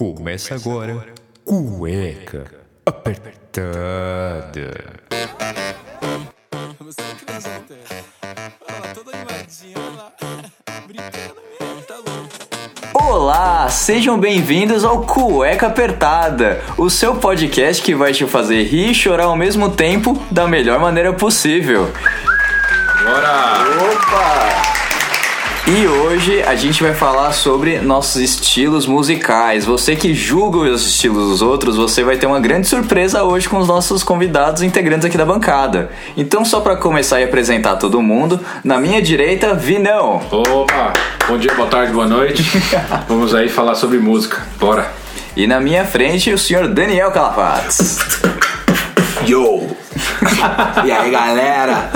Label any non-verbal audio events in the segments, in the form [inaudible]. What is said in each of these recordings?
Começa agora, cueca apertada. Olha lá, toda animadinha, olha lá. Brincando mesmo, tá louco. Olá, sejam bem-vindos ao Cueca Apertada, o seu podcast que vai te fazer rir e chorar ao mesmo tempo da melhor maneira possível. Bora! Opa! Hoje a gente vai falar sobre nossos estilos musicais. Você que julga os estilos dos outros, você vai ter uma grande surpresa hoje com os nossos convidados integrantes aqui da bancada. Então, só para começar e apresentar todo mundo, na minha direita, Vinão. Opa! Bom dia, boa tarde, boa noite. [laughs] Vamos aí falar sobre música. Bora! E na minha frente, o senhor Daniel Calafates. Yo! e aí, galera?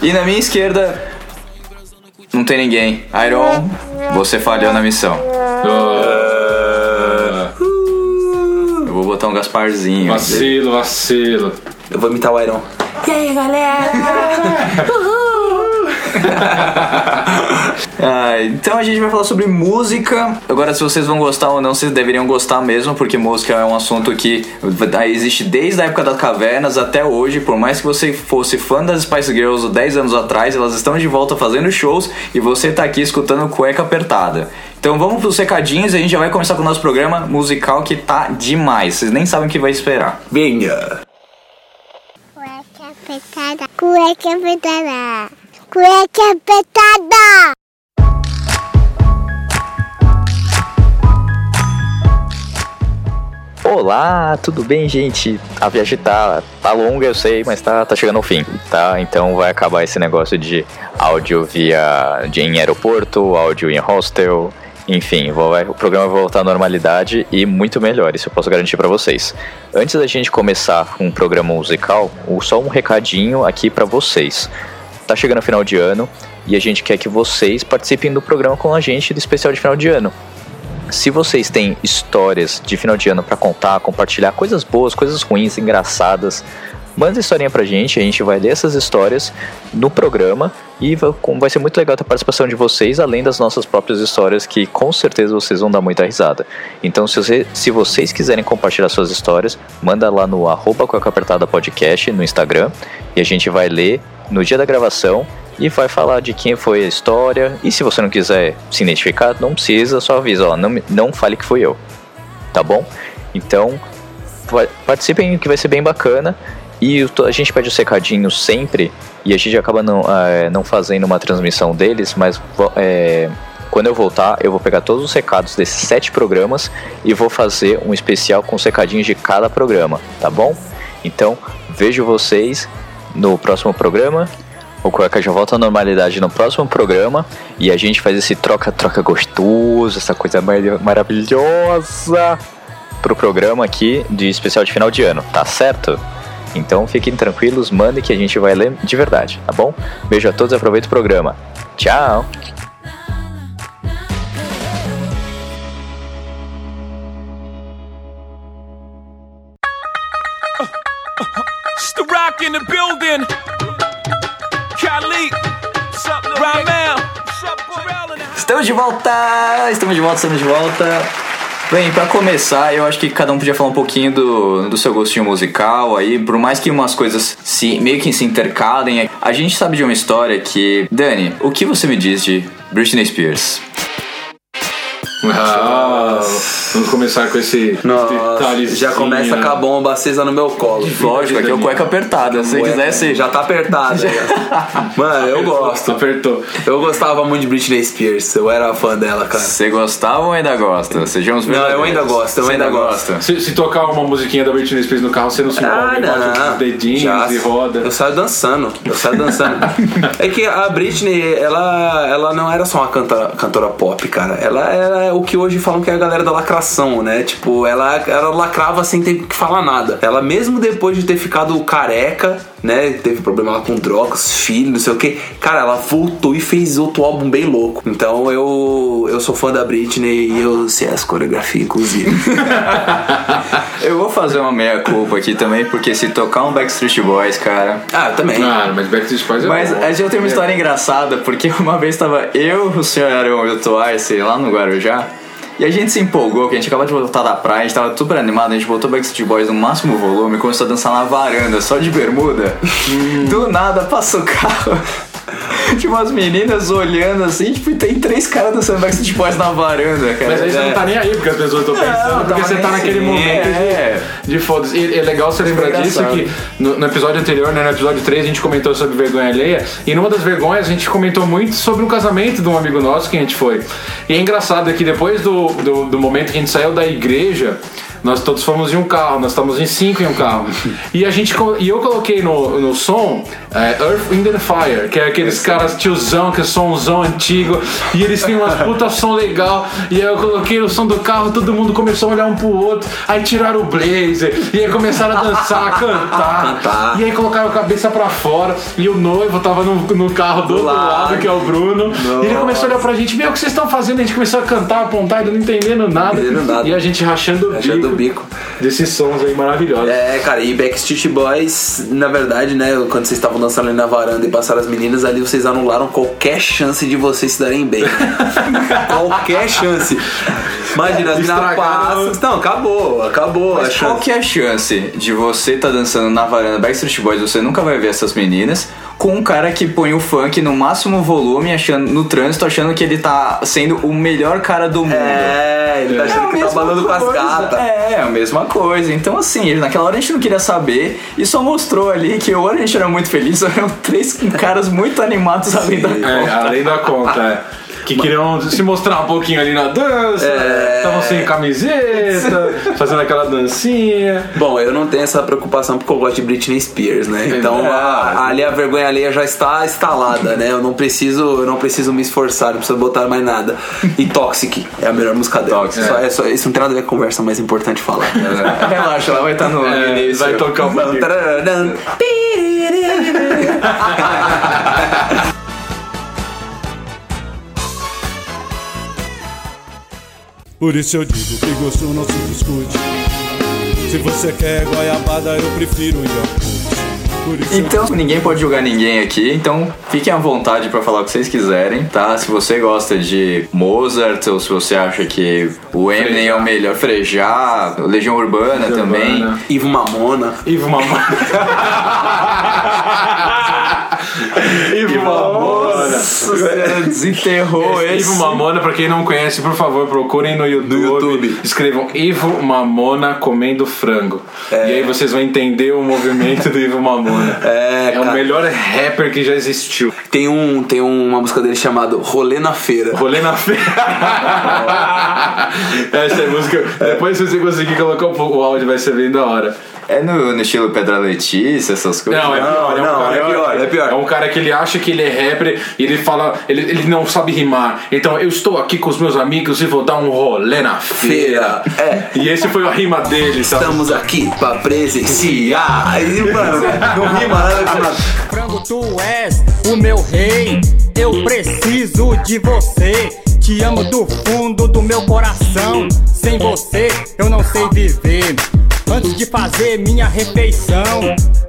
E na minha esquerda, não tem ninguém. Iron, você falhou na missão. Ah, Eu vou botar um Gasparzinho. vacilo, vacilo. Eu vou imitar o Iron. E aí, galera? [laughs] [laughs] Ah, então a gente vai falar sobre música. Agora, se vocês vão gostar ou não, vocês deveriam gostar mesmo, porque música é um assunto que existe desde a época das cavernas até hoje. Por mais que você fosse fã das Spice Girls 10 anos atrás, elas estão de volta fazendo shows e você tá aqui escutando cueca apertada. Então vamos pros recadinhos e a gente já vai começar com o nosso programa musical que tá demais. Vocês nem sabem o que vai esperar. Venha! Cueca apertada. Cueca apertada. Cueca apertada. Olá, tudo bem, gente? A viagem tá, tá longa, eu sei, mas tá, tá chegando ao fim, tá? Então vai acabar esse negócio de áudio via de, em aeroporto, áudio em hostel, enfim, o programa vai voltar à normalidade e muito melhor, isso eu posso garantir pra vocês. Antes da gente começar um programa musical, só um recadinho aqui pra vocês. Tá chegando o final de ano e a gente quer que vocês participem do programa com a gente do especial de final de ano. Se vocês têm histórias de final de ano pra contar, compartilhar coisas boas, coisas ruins, engraçadas, manda historinha pra gente, a gente vai ler essas histórias no programa e vai, com- ser muito legal ter a participação de vocês, além das nossas próprias histórias, que com certeza vocês vão dar muita risada. Então, se, você- se vocês quiserem compartilhar suas histórias, manda lá no arroba Cueca Apertada podcast no Instagram e a gente vai ler no dia da gravação e vai falar de quem foi a história. E se você não quiser se identificar, não precisa, só avisa, ó, não, não fale que fui eu. Tá bom? Então, participem que vai ser bem bacana. E a gente pede os recadinhos sempre e a gente acaba não, eh, não fazendo uma transmissão deles, mas eh, quando eu voltar, eu vou pegar todos os recados desses sete programas e vou fazer um especial com os recadinhos de cada programa, tá bom? Então, vejo vocês no próximo programa. O Cueca já volta à normalidade no próximo programa e a gente faz esse troca-troca gostoso, essa coisa mar- maravilhosa pro programa aqui de especial de final de ano, tá certo? Então fiquem tranquilos, mandem que a gente vai ler de verdade, tá bom? Beijo a todos, aproveita o programa. Tchau! In the building. Khalid. Ramel. Estamos de volta! Estamos de volta, estamos de volta. Bem, pra começar, eu acho que cada um podia falar um pouquinho do, do seu gostinho musical aí, por mais que umas coisas se meio que se intercalem. A gente sabe de uma história que. Dani, o que você me diz de Britney Spears? Ah, vamos começar com esse Nossa, detalhezinho. já começa com a bomba acesa no meu colo. Lógico, aqui é o cueca apertada. Se você quisesse. Já tá apertada. já. [laughs] Mano, eu gosto. Apertou. Eu gostava muito de Britney Spears. Eu era fã dela, cara. Você gostava ou ainda gosta? Sejamos Não, eu ainda gosto, eu ainda gosto. Se, se tocar uma musiquinha da Britney Spears no carro, você não se Ah, envolve, os dedinhos Já- e roda. Eu saio dançando. Eu saio dançando. [laughs] é que a Britney, ela, ela não era só uma cantora, cantora pop, cara. Ela era o que hoje falam que é a galera da lacração, né? Tipo, ela, ela lacrava sem ter que falar nada. Ela, mesmo depois de ter ficado careca, né? Teve problema lá com drogas, filho, não sei o que. Cara, ela voltou e fez outro álbum bem louco. Então eu, eu sou fã da Britney e eu sei as coreografias, inclusive. [laughs] Eu vou fazer uma meia-culpa aqui também, porque se tocar um Backstreet Boys, cara. ah, eu também. Claro, mas Backstreet Boys é Mas bom. a gente tem uma história engraçada, porque [laughs] uma vez tava eu, o senhor Arão e o Twice lá no Guarujá. E a gente se empolgou, que a gente acabou de voltar da praia, a gente tava super animado, a gente botou Backstreet Boys no máximo volume, começou a dançar na varanda, só de bermuda. [laughs] Do nada passou o carro. [laughs] Tinha umas meninas olhando assim, tipo, e tem três caras dançando Backstreet Boys na varanda, cara. Mas aí você É. não tá nem aí porque as pessoas estão pensando, Não, porque você tá naquele assim, momento é. de, de foda-se. E é legal você lembrar disso que no, no episódio anterior, né, no episódio 3, a gente comentou sobre vergonha alheia. E numa das vergonhas a gente comentou muito sobre um casamento de um amigo nosso que a gente foi. E é engraçado é que depois do, do, do momento que a gente saiu da igreja. Nós todos fomos em um carro, nós estávamos em cinco em um carro. E a gente e eu coloquei no, no som é, Earth, Wind and Fire, que é aqueles caras tiozão, que é somzão antigo, e eles têm umas puta som legal. E aí eu coloquei o som do carro, todo mundo começou a olhar um pro outro, aí tiraram o blazer, e aí começaram a dançar, a [laughs] cantar. Cantar. E aí colocaram a cabeça pra fora, e o noivo tava no, no carro do outro lado. lado, que é o Bruno. E ele começou a olhar pra gente, meu, o que vocês estão fazendo? A gente começou a cantar, apontar, não entendendo nada. Entendendo nada. E a gente rachando o Rachando o bico. Desses sons aí maravilhosos. É, cara, e Backstreet Boys, na verdade, né, quando vocês estavam dançando ali na varanda e passaram as meninas ali, vocês anularam qualquer chance de vocês se darem bem. [laughs] qualquer chance. Imagina, as meninas passam. Não, acabou, acabou a Mas qual chance. que é a chance de você tá dançando na varanda Backstreet Boys, você nunca vai ver essas meninas, com um cara que põe o funk no máximo volume, achando, no trânsito, achando que ele tá sendo o melhor cara do mundo. É, ele tá achando a que tá mesma balando com as gatas. É, a mesma coisa. Então, assim, naquela hora a gente não queria saber e só mostrou ali que ou a gente era muito feliz ou [laughs] eram três caras muito animados além da É, conta. além da conta, é. Que queriam se mostrar um pouquinho ali na dança, É. estavam sem camiseta, [laughs] fazendo aquela dancinha. Bom, eu não tenho essa preocupação porque eu gosto de Britney Spears, né? Então É. a- ali a vergonha alheia já está instalada, né? Eu não preciso, eu não preciso me esforçar, não preciso botar mais nada. E Toxic é a melhor música dela. Toxic, Só- é só- isso não tem nada a ver com conversa, mas é importante falar. [laughs] Relaxa, ela vai estar no É, início. vai tocar um [laughs] Por isso eu digo que gosto não se discute. Se você quer goiabada, eu prefiro. Por isso eu Então, ninguém pode julgar ninguém aqui, então fiquem à vontade pra falar o que vocês quiserem, tá? Se você gosta de Mozart ou se você acha que o Eminem é o melhor, Frejá, Legião Urbana também. Urbana. Ivo Mamona. Ivo Mamona. [laughs] [laughs] Ivo Mamona. Você desenterrou esse. Ivo Mamona, pra quem não conhece, por favor, procurem no YouTube. YouTube. Escrevam Ivo Mamona comendo frango. E aí vocês vão entender o movimento do Ivo Mamona. [laughs] É, É o melhor rapper que já existiu. Tem, um, tem uma música dele chamado Rolê na Feira. Rolê na feira. [laughs] Essa é a música. Depois, se você conseguir colocar um pouco o áudio, vai ser bem da hora. É no, no estilo Pedra Letícia, essas coisas. Não, é pior, é, um não, cara é pior, é pior. É um cara que ele acha que ele é rapper e ele fala, ele, ele não sabe rimar. Então eu estou aqui com os meus amigos e vou dar um rolê na feira. É. E esse foi a rima dele, sabe? Estamos aqui pra presenciar. Aí, mano, não rima nada com nada. Frango, tu és o meu rei. Eu preciso de você. Te amo do fundo do meu coração. Sem você, eu não sei viver. Antes de fazer minha refeição,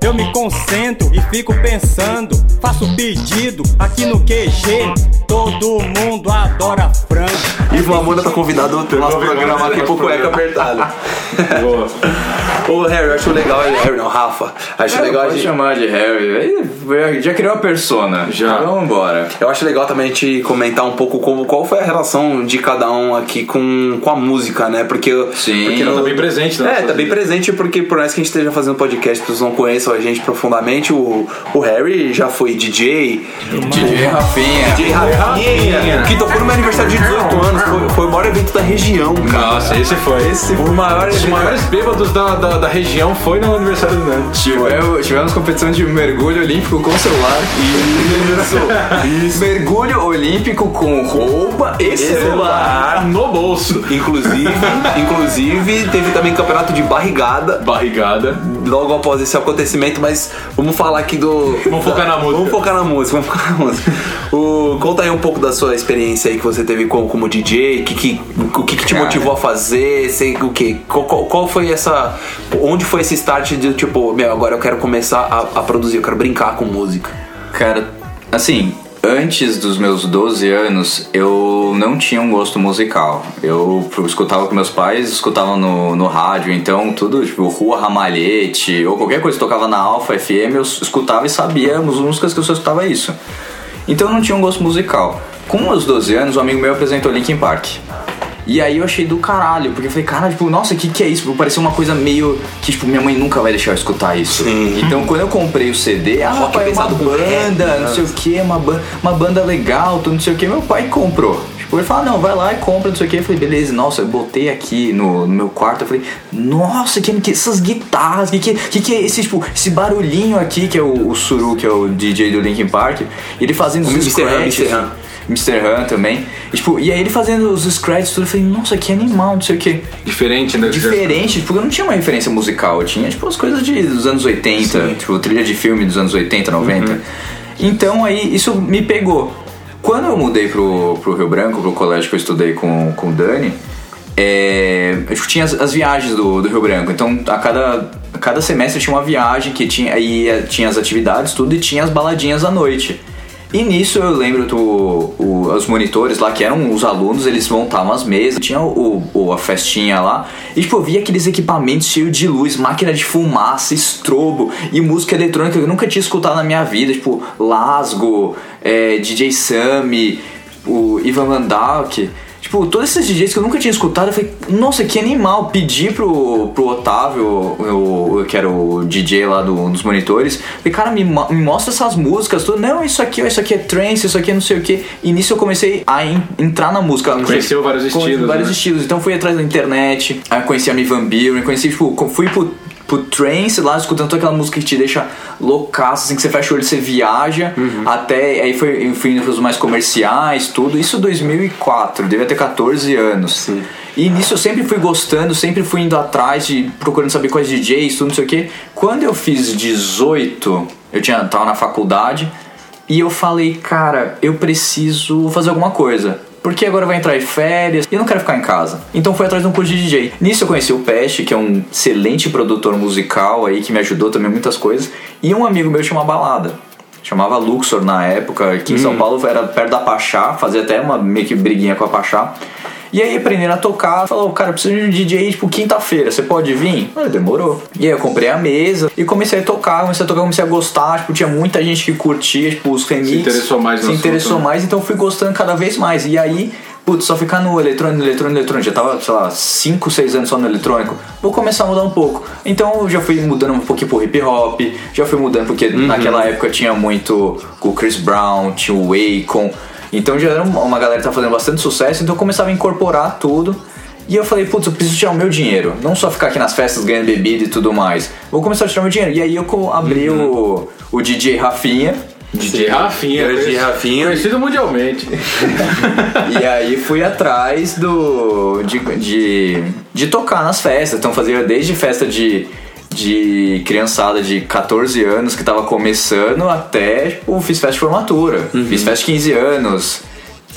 eu me concentro e fico pensando. Faço pedido aqui no QG. Todo mundo adora frango. Ivo Mamona tá convidado no nosso programa aqui pro cueca apertada. Boa. [laughs] Ô Harry, eu acho legal. Harry não, Rafa. Acho É, legal a gente. chamar de Harry. Já criou a persona. Já. Vamos embora. Eu acho legal também a gente comentar um pouco como, qual foi a relação de cada um aqui com, com a música, né? Porque, Sim. porque Ela tá bem presente, né? É, tá bem presente porque por mais que a gente esteja fazendo podcast, as pessoas não conheçam a gente profundamente, o, o Harry já foi DJ, DJ Rafinha. DJ Rafinha, Rafinha. que tocou no meu aniversário de 18 anos, foi, foi o maior evento da região, cara. Nossa, esse foi. Esse foi o maior Os evento. maiores bêbados da, da, da região foi no aniversário do Nando. Tivemos, tivemos competição de mergulho olímpico com celular. Isso. Isso. Mergulho olímpico com roupa e celular. No bolso. Inclusive, inclusive, teve também campeonato de barrigada Barrigada. logo após esse acontecimento, mas vamos falar aqui do. Vamos focar na música. Vamos focar na música, vamos focar na música. O, conta aí um pouco da sua experiência aí que você teve como, como DJ, que, que, o que, que te Cara. motivou a fazer, sei, o que, qual, qual, qual foi essa. Onde foi esse start de tipo, meu, agora eu quero começar a, a produzir, eu quero brincar com música. Cara, assim, antes dos meus 12 anos, eu não tinha um gosto musical. Eu escutava com meus pais, escutava no, no rádio, então tudo, tipo, Rua Ramalhete, ou qualquer coisa que tocava na Alfa FM, eu escutava e sabia as músicas que eu só escutava isso. Então eu não tinha um gosto musical. Com meus 12 anos, um amigo meu apresentou Linkin Park. E aí eu achei do caralho, porque eu falei, cara, tipo, nossa, o que, que é isso? Tipo, Parecia uma coisa meio que, tipo, minha mãe nunca vai deixar eu escutar isso. Então quando eu comprei o CD, ah, Rock pai, é uma com rap, banda, né? não sei o que, uma, ban uma banda legal, tudo não sei o que, meu pai comprou. Tipo, ele fala, não, vai lá e compra, não sei o que. Eu falei, beleza, nossa, eu botei aqui no, no meu quarto, eu falei, nossa, que, que essas guitarras, que, que, que, que é esse, tipo, esse barulhinho aqui, que é o, o Suru, que é o DJ do Linkin Park, ele fazendo os scratches. Mr. Han. Também. E, tipo, e aí ele fazendo os scratches tudo, eu falei, nossa, que animal, não sei o que. Diferente, né? Diferente, porque eu não tinha uma referência musical, eu tinha tipo as coisas de, dos anos 80, tipo trilha de filme dos anos 80, 90. Então aí isso me pegou. Quando eu mudei pro, pro Rio Branco, pro colégio que eu estudei com, com o Dani, é, eu tinha as, as viagens do, do Rio Branco. Então a cada, a cada semestre tinha uma viagem que tinha, aí eh, tinha as atividades, tudo, e tinha as baladinhas à noite. E nisso eu lembro do, o- os monitores lá, que eram os alunos, eles montavam as mesas, tinha o, o- a festinha lá, e tipo, eu via aqueles equipamentos cheios de luz, máquina de fumaça, estrobo e música eletrônica que eu nunca tinha escutado na minha vida, tipo, Lasgo, é, DJ Sammy, o Ivan Van. Tipo, todos esses DJs que eu nunca tinha escutado, eu falei, nossa, que animal. Pedi pro, pro Otávio, o- que era o DJ lá do- dos monitores, falei, cara, me, me mostra essas músicas. Tudo. Não, isso aqui, isso aqui é trance, isso aqui é não sei o que. E nisso eu comecei a en- entrar na música. Conheceu vários estilos, Vários né? estilos. Então fui atrás da internet, aí conheci a Mivan Buren, conheci, tipo, fui pro, pro trance lá, escutando toda aquela música que te deixa loucaço, assim, que você fecha o olho, você viaja, Uhum. até, aí foi, fui indo pros mais comerciais, tudo, isso 2004, devia ter 14 anos. E nisso eu sempre fui gostando, sempre fui indo atrás, de, procurando saber quais DJs, tudo, não sei o que. Quando eu fiz 18, eu tinha, tava na faculdade, e eu falei, cara, eu preciso fazer alguma coisa. Porque agora vai entrar em férias e eu não quero ficar em casa. Então fui atrás de um curso de DJ. Nisso eu conheci o Peste, que é um excelente produtor musical aí, que me ajudou também em muitas coisas. E um amigo meu tinha uma balada. Chamava Luxor na época, aqui em São Paulo, era perto da Pachá, fazia até uma meio que briguinha com a Pachá. E aí aprenderam a tocar, falou, cara, eu preciso de um DJ tipo quinta-feira, você pode vir? Ah, demorou. E aí eu comprei a mesa e comecei a tocar, comecei a tocar, comecei a gostar, tipo, tinha muita gente que curtia, tipo, os remixes. interessou mais Se assunto, interessou né? mais, então eu fui gostando cada vez mais. E aí, putz, só ficar no eletrônico, eletrônico, eletrônico, já tava, sei lá, 5, 6 anos só no eletrônico, vou começar a mudar um pouco. Então eu já fui mudando um pouquinho pro hip hop, já fui mudando porque Uhum. naquela época tinha muito o Chris Brown, tinha o Akon, então já era uma galera que tá fazendo bastante sucesso, então eu começava a incorporar tudo. E eu falei, putz, eu preciso tirar o meu dinheiro. Não só ficar aqui nas festas ganhando bebida e tudo mais. Vou começar a tirar meu dinheiro. E aí eu abri Uhum. o, o DJ Rafinha. DJ Rafinha. Conhecido- Rafinha. Conhecido mundialmente. [laughs] E aí fui atrás do de, de, de tocar nas festas. Então fazia desde festa de, de criançada de 14 anos que tava começando até tipo, fiz festa de formatura. Uhum. Fiz festa de 15 anos.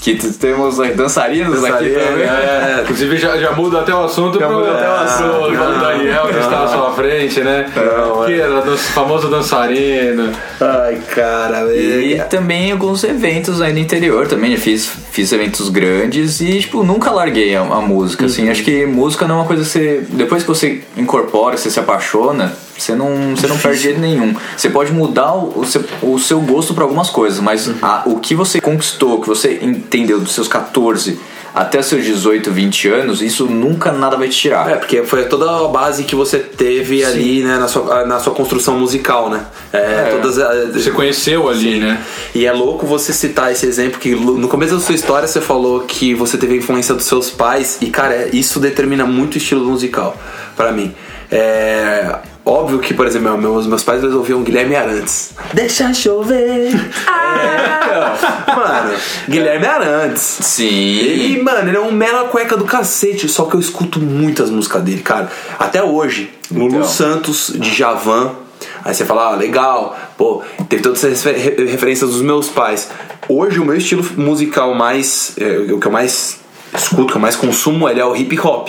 Que temos dançarinos aqui também. é. Inclusive já, já muda até o assunto pro, muda até o assunto. pro João Daniel que está à sua frente, né? Não, que era o famoso dançarino. Ai, cara, E velho. também alguns eventos aí no interior também, eu fiz, fiz eventos grandes e, tipo, nunca larguei a, a música, assim, acho que música não é uma coisa que você, depois que você incorpora, você se apaixona, você não, você não perde jeito nenhum. Você pode mudar o, seu, o seu gosto para algumas coisas, mas a- o que você conquistou, que você entendeu dos seus 14 até seus 18, 20 anos, isso nunca nada vai te tirar. É, porque foi toda a base que você teve ali, né, na sua, na sua construção musical, né? É, todas as- Você conheceu ali, né? E é louco você citar esse exemplo que no começo da sua história você falou que você teve a influência dos seus pais e cara, é- isso determina muito o estilo musical pra mim. É óbvio que, por exemplo, meus, meus pais eles ouviam Guilherme Arantes. Deixa chover. Ah, [laughs] mano, Guilherme Arantes. Sim. E, mano, ele é um mela cueca do cacete, só que eu escuto muitas músicas dele, cara. Até hoje, Lulu Então. Santos, de Javan. Aí você fala, ah, legal, pô, teve todas essas refer- referências dos meus pais. Hoje, o meu estilo musical mais. é, o que eu mais escuto, que eu mais consumo, ele é o hip hop.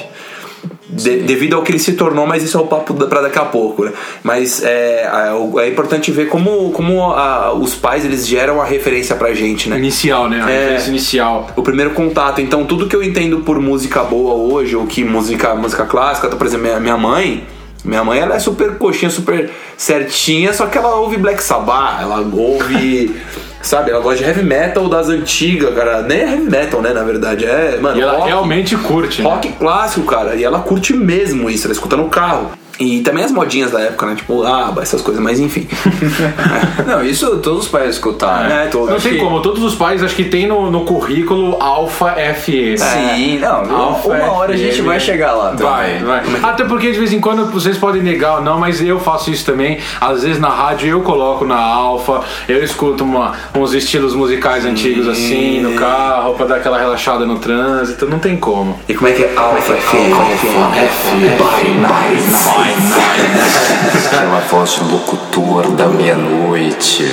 De- devido ao que ele se tornou, mas isso é o papo da- pra daqui a pouco, né? Mas é, é, é importante ver como, como a- os pais eles geram a referência pra gente, né? Inicial, né? A É. referência inicial. o primeiro contato. Então, tudo que eu entendo por música boa hoje, ou que música, música clássica, por exemplo, minha, minha mãe. Minha mãe ela é super coxinha, super certinha, só que ela ouve Black Sabbath, ela ouve. Sabe, ela gosta de heavy metal das antigas, cara. Nem é heavy metal, né? Na verdade, é. Mano, E ela rock, realmente curte. né? rock clássico, cara. E ela curte mesmo isso, ela escuta no carro. E também as modinhas da época, né? Tipo, ah, essas coisas, mas enfim. [laughs] Não, isso todos os pais escutaram. É, todos. Não tem como, todos os pais acho que tem no, no currículo Alfa FM. Sim, não, Alfa uma hora a gente vai chegar lá também. Vai, vai. Até porque de vez em quando vocês podem negar ou não, mas eu faço isso também. Às vezes na rádio eu coloco na Alfa, eu escuto uma- uns estilos musicais antigos assim no carro pra dar aquela relaxada no trânsito. Não tem como. E como é que é Alpha Aquela voz de locutor da meia-noite.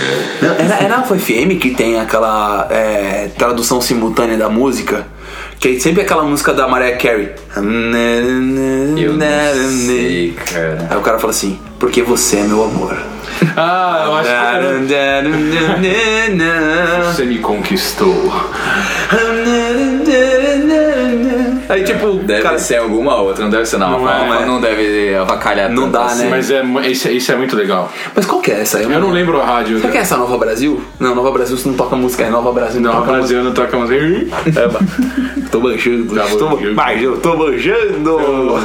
É, é na Alpha FM que tem aquela é, tradução simultânea da música. Que é sempre aquela música da Mariah Carey. Eu não sei, cara. Aí o cara fala assim, porque você é meu amor. Ah, eu acho que era. [laughs] Você me conquistou. [laughs] Aí tipo, Deve cara, ser alguma outra, não deve ser na Não é, Alfa, é. não deve avacalhar Não dá, assim. né? Mas é, isso, é- isso é muito legal. mas qual que é essa? Eu não lembro a rádio. Será que é essa Nova Brasil? Não, Nova Brasil você não toca música, é Nova Brasil não, Não, toca Brasil não toca música. música. É, [laughs] tô manjando, Tá tô manjando. manjando, tô manjando.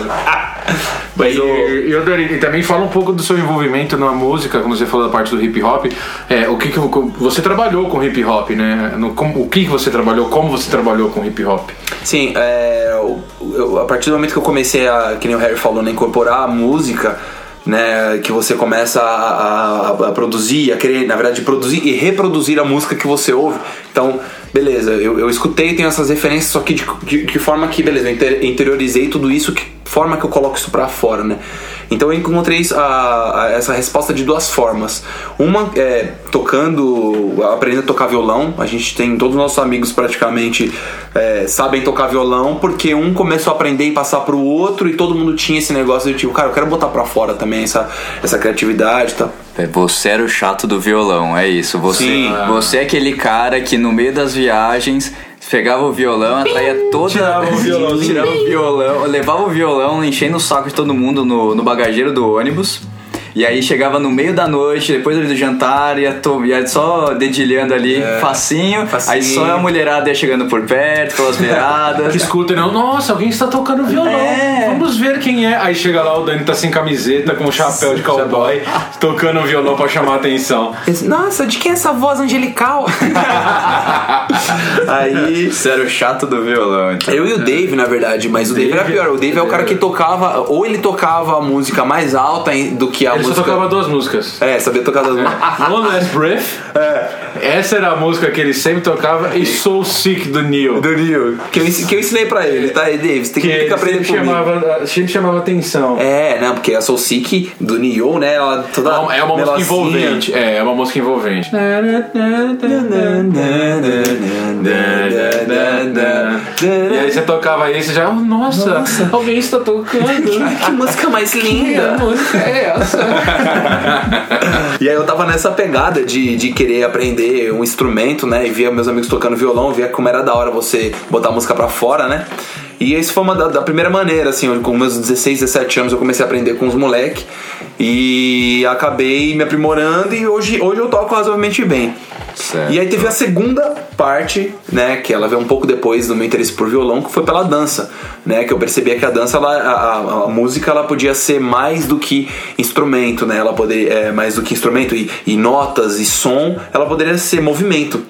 Mas E, o... e, eu. E também fala um pouco do seu envolvimento na música, quando você falou da parte do hip hop. É, o que, que você trabalhou com hip hop, né? No, como- o que, que você trabalhou, como você trabalhou com hip hop? Sim, é, eu- eu- a partir do momento que eu comecei a, que nem o Harry falou, né, incorporar a música, né, que você começa a, a- a produzir, a querer, na verdade, produzir e reproduzir a música que você ouve. Então, beleza, eu, eu escutei, tenho essas referências, só que de, de, de forma que, beleza, eu inter- interiorizei tudo isso, que forma que eu coloco isso pra fora, né? Então eu encontrei a- a- essa resposta de duas formas. Uma é tocando, aprendendo a tocar violão. A gente tem todos os nossos amigos praticamente é, sabem tocar violão porque um começou a aprender e passar pro outro e todo mundo tinha esse negócio de tipo, cara, eu quero botar pra fora também essa, essa criatividade e tal. É, Você era o chato do violão, é isso. Você, Sim. você é aquele cara que no meio das viagens pegava o violão, atraía toda. Tirava o violão. tirava o violão, levava o violão, enchendo o saco de todo mundo no, no bagageiro do ônibus. E aí chegava no meio da noite, depois do jantar, ia, to- ia só dedilhando ali, facinho, É, facinho. Aí só a mulherada ia chegando por perto, pelas [laughs] Que beiradas. escuta, não, nossa, alguém está tocando violão. É. Vamos ver quem é. Aí chega lá, o Dani tá sem camiseta, com um chapéu de cowboy, tocando um violão pra chamar a atenção. Nossa, de quem é essa voz angelical? [laughs] Aí Você era o chato do violão, então. Eu e o Dave, na verdade, mas o Dave, era Dave- pior. O Dave é o cara que tocava, ou ele tocava a música mais alta do que a Ele só música. tocava duas músicas. É, sabia tocar das músicas. One Last Breath. Essa era a música que ele sempre tocava. E Soul Sick do Neil. Do Neil. Que eu, que eu ensinei pra ele, tá? E você tem Que que, que aprender comigo. chamava, sempre chamava atenção. É, não, porque a Soul Sick do Neil, né? Ela toda É uma- É uma música envolvente. É, é uma música envolvente. E aí você tocava isso e já, oh, nossa, alguém está tocando. Que música mais Que linda! música é essa? [laughs] E aí eu tava nessa pegada de, de querer aprender um instrumento, né? E via meus amigos tocando violão, via como era da hora você botar a música pra fora, né? E isso foi uma da, da primeira maneira, assim, com meus 16, 17 anos eu comecei a aprender com os moleques e acabei me aprimorando e hoje, hoje eu toco razoavelmente bem. Certo. E aí teve a segunda parte, né, que ela veio um pouco depois do meu interesse por violão, que foi pela dança, né, que eu percebia que a dança, ela, a, a- a música, ela podia ser mais do que instrumento, né, ela poderia, é, mais do que instrumento e, e notas e som, ela poderia ser movimento.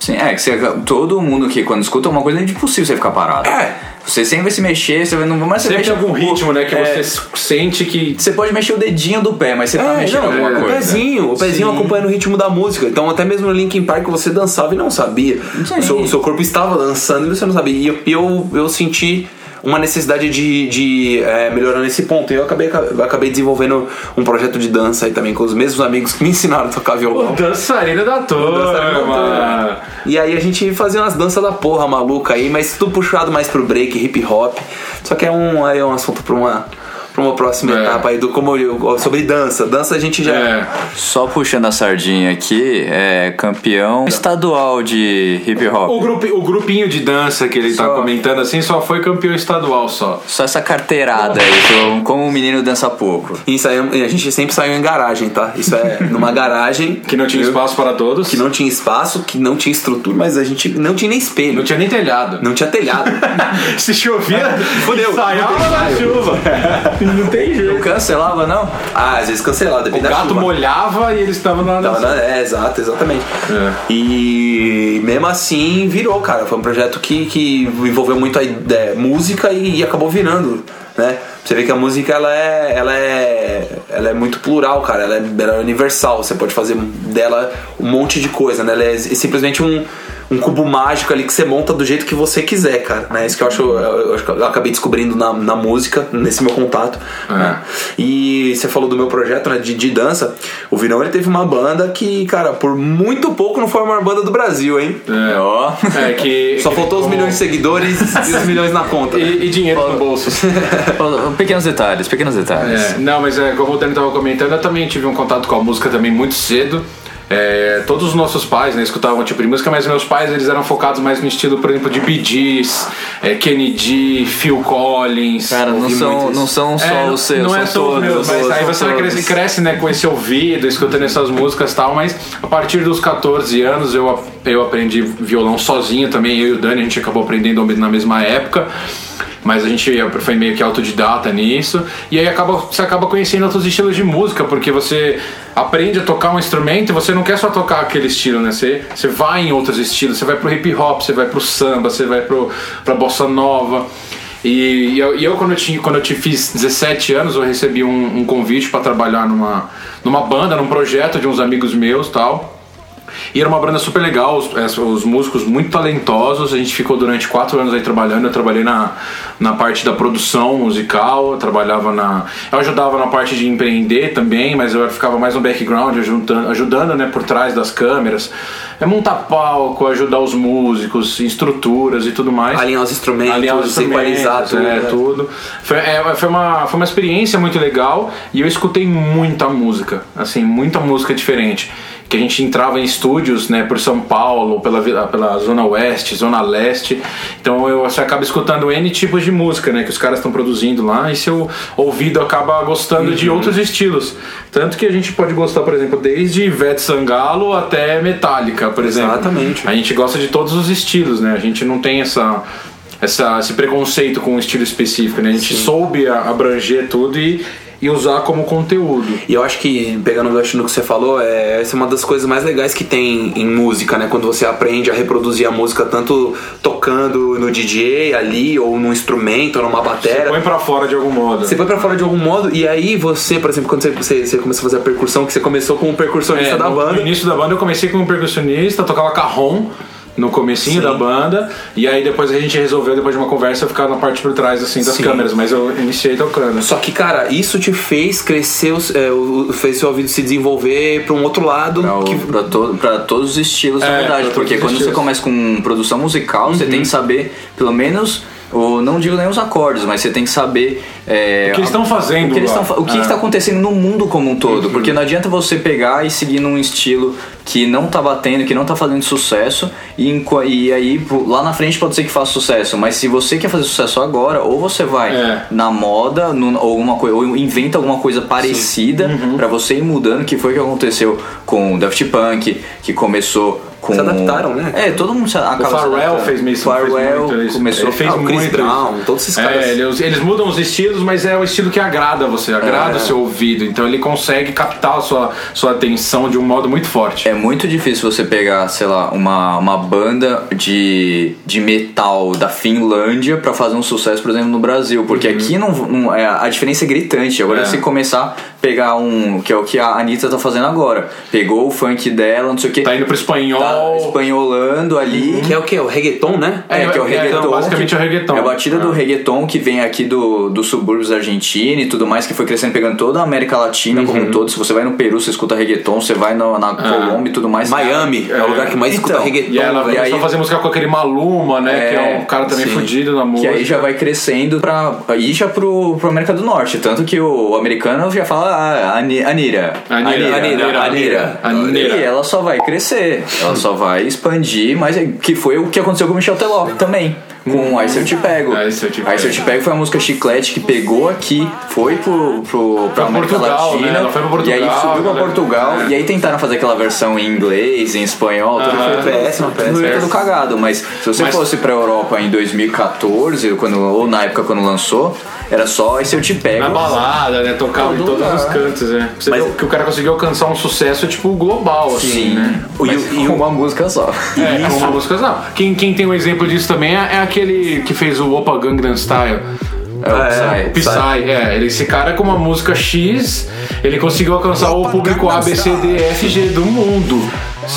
Sim, é que você, todo mundo que quando escuta uma coisa é impossível você ficar parado. É. Você sempre vai se mexer, você vai- não mas você Sempre mexe tem algum o- ritmo, né, que é, você sente que... Você pode mexer o dedinho do pé, mas você tá É, mexendo não, alguma o coisa. pezinho, o pezinho Sim. acompanhando o ritmo da música. Então, até mesmo no Linkin Park você dançava e não sabia. Sim. O seu, o seu corpo estava dançando e você não sabia. E eu, eu, eu senti uma necessidade de, de é, melhorar nesse ponto. E eu acabei, acabei desenvolvendo um projeto de dança aí também com os mesmos amigos que me ensinaram a tocar violão. dançarina da Dançarina da turma. E aí a gente fazia umas danças da porra maluca aí, mas tudo puxado mais pro break, hip hop. Só que é um, é um assunto pra uma, pra uma próxima É. etapa aí do como eu- sobre dança. Dança a gente já. É. Só puxando a sardinha aqui, é campeão estadual de hip hop. O, grupi, o grupinho de dança que ele tá Só. comentando assim só foi campeão estadual só. Só essa carteirada aí, como- como o menino dança pouco. Isso aí, a gente sempre saiu em garagem, tá? Isso é numa garagem. [laughs] Que não tinha Eu- espaço para todos. Que não tinha espaço, que não tinha estrutura, mas a gente não tinha nem espelho. Não tinha nem telhado. Não tinha telhado. [laughs] Se chovia, Fudeu. ensaiava Não tem na chuva. [laughs] [laughs] Não tem Não jeito. cancelava, não? ah, às vezes cancelado, O depende da gato chuva. molhava e eles estavam Tava na... na- é, exato, exatamente. É. E mesmo assim virou, cara. Foi um projeto que, que envolveu muito a ideia, música e, e acabou virando, né? Você vê que a música ela é, ela é, ela é muito plural, cara. Ela é, ela é universal. Você pode fazer dela um monte de coisa, né? Ela é simplesmente um, um cubo mágico ali que você monta do jeito que você quiser, cara. Né? Isso que eu acho, eu, acho que eu acabei descobrindo na, na música, nesse meu contato. né? E você falou do meu projeto né, de, de dança. O Virão ele teve uma banda que, cara, por muito pouco não foi a maior banda do Brasil, hein? É, Ó. [laughs] é que... Só que faltou os como- milhões de seguidores [laughs] e os milhões na conta. né? E, e dinheiro no bolso. [laughs] Pequenos detalhes, pequenos detalhes. É, não, mas é, como o Dani estava comentando, eu também tive um contato com a música também muito cedo. É, todos os nossos pais né, escutavam um tipo de música, mas meus pais eles eram focados mais no estilo, por exemplo, de Bee Gees, é, Kennedy, Phil Collins. Cara, não são, não são só É, os seus, não são é só os todos. meus, mas aí você cresce, cresce né, com esse ouvido, escutando essas músicas e tal, mas a partir dos 14 anos eu, eu aprendi violão sozinho também, eu e o Dani, a gente acabou aprendendo na mesma época. Mas a gente foi meio que autodidata nisso. E aí acaba, você acaba conhecendo outros estilos de música, porque você aprende a tocar um instrumento e você não quer só tocar aquele estilo, né? Você, você vai em outros estilos, você vai pro hip hop, você vai pro samba, você vai pro, pra bossa nova. E, e eu, e eu, quando, eu tinha, quando eu te fiz 17 anos, eu recebi um, um convite para trabalhar numa, numa banda, num projeto de uns amigos meus tal. E era uma banda super legal, os, é, os músicos muito talentosos. A gente ficou durante quatro anos aí trabalhando. Eu trabalhei na, na parte da produção musical, eu trabalhava na. Eu ajudava na parte de empreender também, mas eu ficava mais no background, ajudando, ajudando né, por trás das câmeras. É montar palco, ajudar os músicos, estruturas e tudo mais. Alinhar os instrumentos, Alinhar os equalizar instrumentos, tudo, é, né? tudo. Foi, é, foi, uma, foi uma experiência muito legal e eu escutei muita música, assim, muita música diferente. Que a gente entrava em estúdios, né, por São Paulo, pela, pela Zona Oeste, Zona Leste. Então eu, você acaba escutando N tipos de música, né, que os caras estão produzindo lá e seu ouvido acaba gostando de Uhum. outros estilos. Tanto que a gente pode gostar, por exemplo, desde Ivete Sangalo até Metallica, por exemplo. Exatamente. A gente gosta de todos os estilos, né? A gente não tem essa, essa, esse preconceito com um estilo específico, né? A gente soube a- abranger tudo e, e usar como conteúdo. E eu acho que, pegando o gancho no que você falou, é, essa é uma das coisas mais legais que tem em música, né? Quando você aprende a reproduzir a música tanto tocando no DJ ali, ou num instrumento, ou numa batera. Põe pra fora de algum modo. Você foi pra fora de algum modo, e aí você, por exemplo, quando você, você, você começou a fazer a percussão, que você começou como percussionista É, da no, banda. no início da banda eu comecei como percussionista, tocava carrom no comecinho Sim. da banda e aí depois a gente resolveu depois de uma conversa ficar na parte por trás assim das Sim. câmeras, mas eu iniciei tocando. Só que, cara, isso te fez crescer, os- é, o- fez seu ouvido se desenvolver pra um outro lado. Pra, o- que, pra to- pra todos os estilos, É, na verdade. Porque quando você estilos. começa com produção musical, você tem que saber, pelo menos, o, não digo nem os acordes, mas você tem que saber. é, O que eles estão fazendo O que, É. está acontecendo no mundo como um todo. Porque não adianta você pegar e seguir num estilo que não tá batendo, que não tá fazendo sucesso, e, e aí lá na frente pode ser que faça sucesso. Mas se você quer fazer sucesso agora, ou você vai É. na moda, no, ou, alguma coisa, ou inventa alguma coisa parecida Uhum. pra você ir mudando, que foi o que aconteceu com o Daft Punk, que começou com. Se adaptaram, né? É, todo mundo se acaba O adaptando. fez muito isso. começou Ele fez Ah, o Chris muito Brown, isso. todos esses É, caras. eles, eles mudam os estilos, mas é o estilo que agrada você, agrada É. o seu ouvido. Então ele consegue captar a sua, sua atenção de um modo muito forte. É muito difícil você pegar, sei lá, uma, uma banda de, de metal da Finlândia pra fazer um sucesso, por exemplo, no Brasil. Porque aqui não, não- é, a diferença é gritante. Agora É. você começar pegar um. que é o que a Anitta tá fazendo agora. Pegou o funk dela, não sei o que. Tá indo pro espanhol. Tá espanholando ali. Que é o que? O reggaeton, né? É, que é o É, reggaeton. basicamente que- é o reggaeton. É a batida do Ah. reggaeton que vem aqui do, dos subúrbios da Argentina e tudo mais, que foi crescendo, pegando toda a América Latina como Uhum. um todo. Se você vai no Peru, você escuta reggaeton, você vai no- na Colômbia e tudo mais. Miami é, o lugar que mais escuta Então, reggaeton. E ela E começou aí- a fazer música com aquele Maluma, né? que é É, um cara também sim. fudido na Que música. aí já vai crescendo pra ir já pro, pro América do Norte. Tanto que o americano já fala ah, Ani- Anira. Anira, Anira, Anira, Anira. E ela só vai crescer. Ela só vai expandir, mas é- que foi o que aconteceu com o Michel Teló também. Com Aí Se Eu Te Pego. Aí Se Eu Te Eu Pego foi a música chiclete que pegou aqui, foi pro, pro, pra Pra América Portugal, Latina. né? Pra E aí Portugal, subiu pra né? Portugal. É. E aí tentaram fazer aquela versão em inglês, em espanhol. tudo Ah, foi péssima. tudo tudo cagado. Mas se você Mas- fosse pra Europa em 2014, quando, ou na época quando lançou, era só Aí Se Eu Te Pego. Na balada, né? Tocava em Todo todos lugar. os cantos, né? Você Mas- vê que o cara conseguiu alcançar um sucesso, tipo, global, assim, Sim, né? mas E o- e com uma música só. É, com uma música não. Quem, quem tem um exemplo disso também é, é aquele que fez o Opa Gangnam Style. É o Ah, é. Psy. Psy, é, ele- esse cara com uma música X, ele conseguiu alcançar o público A, B, C, D, F, G do mundo.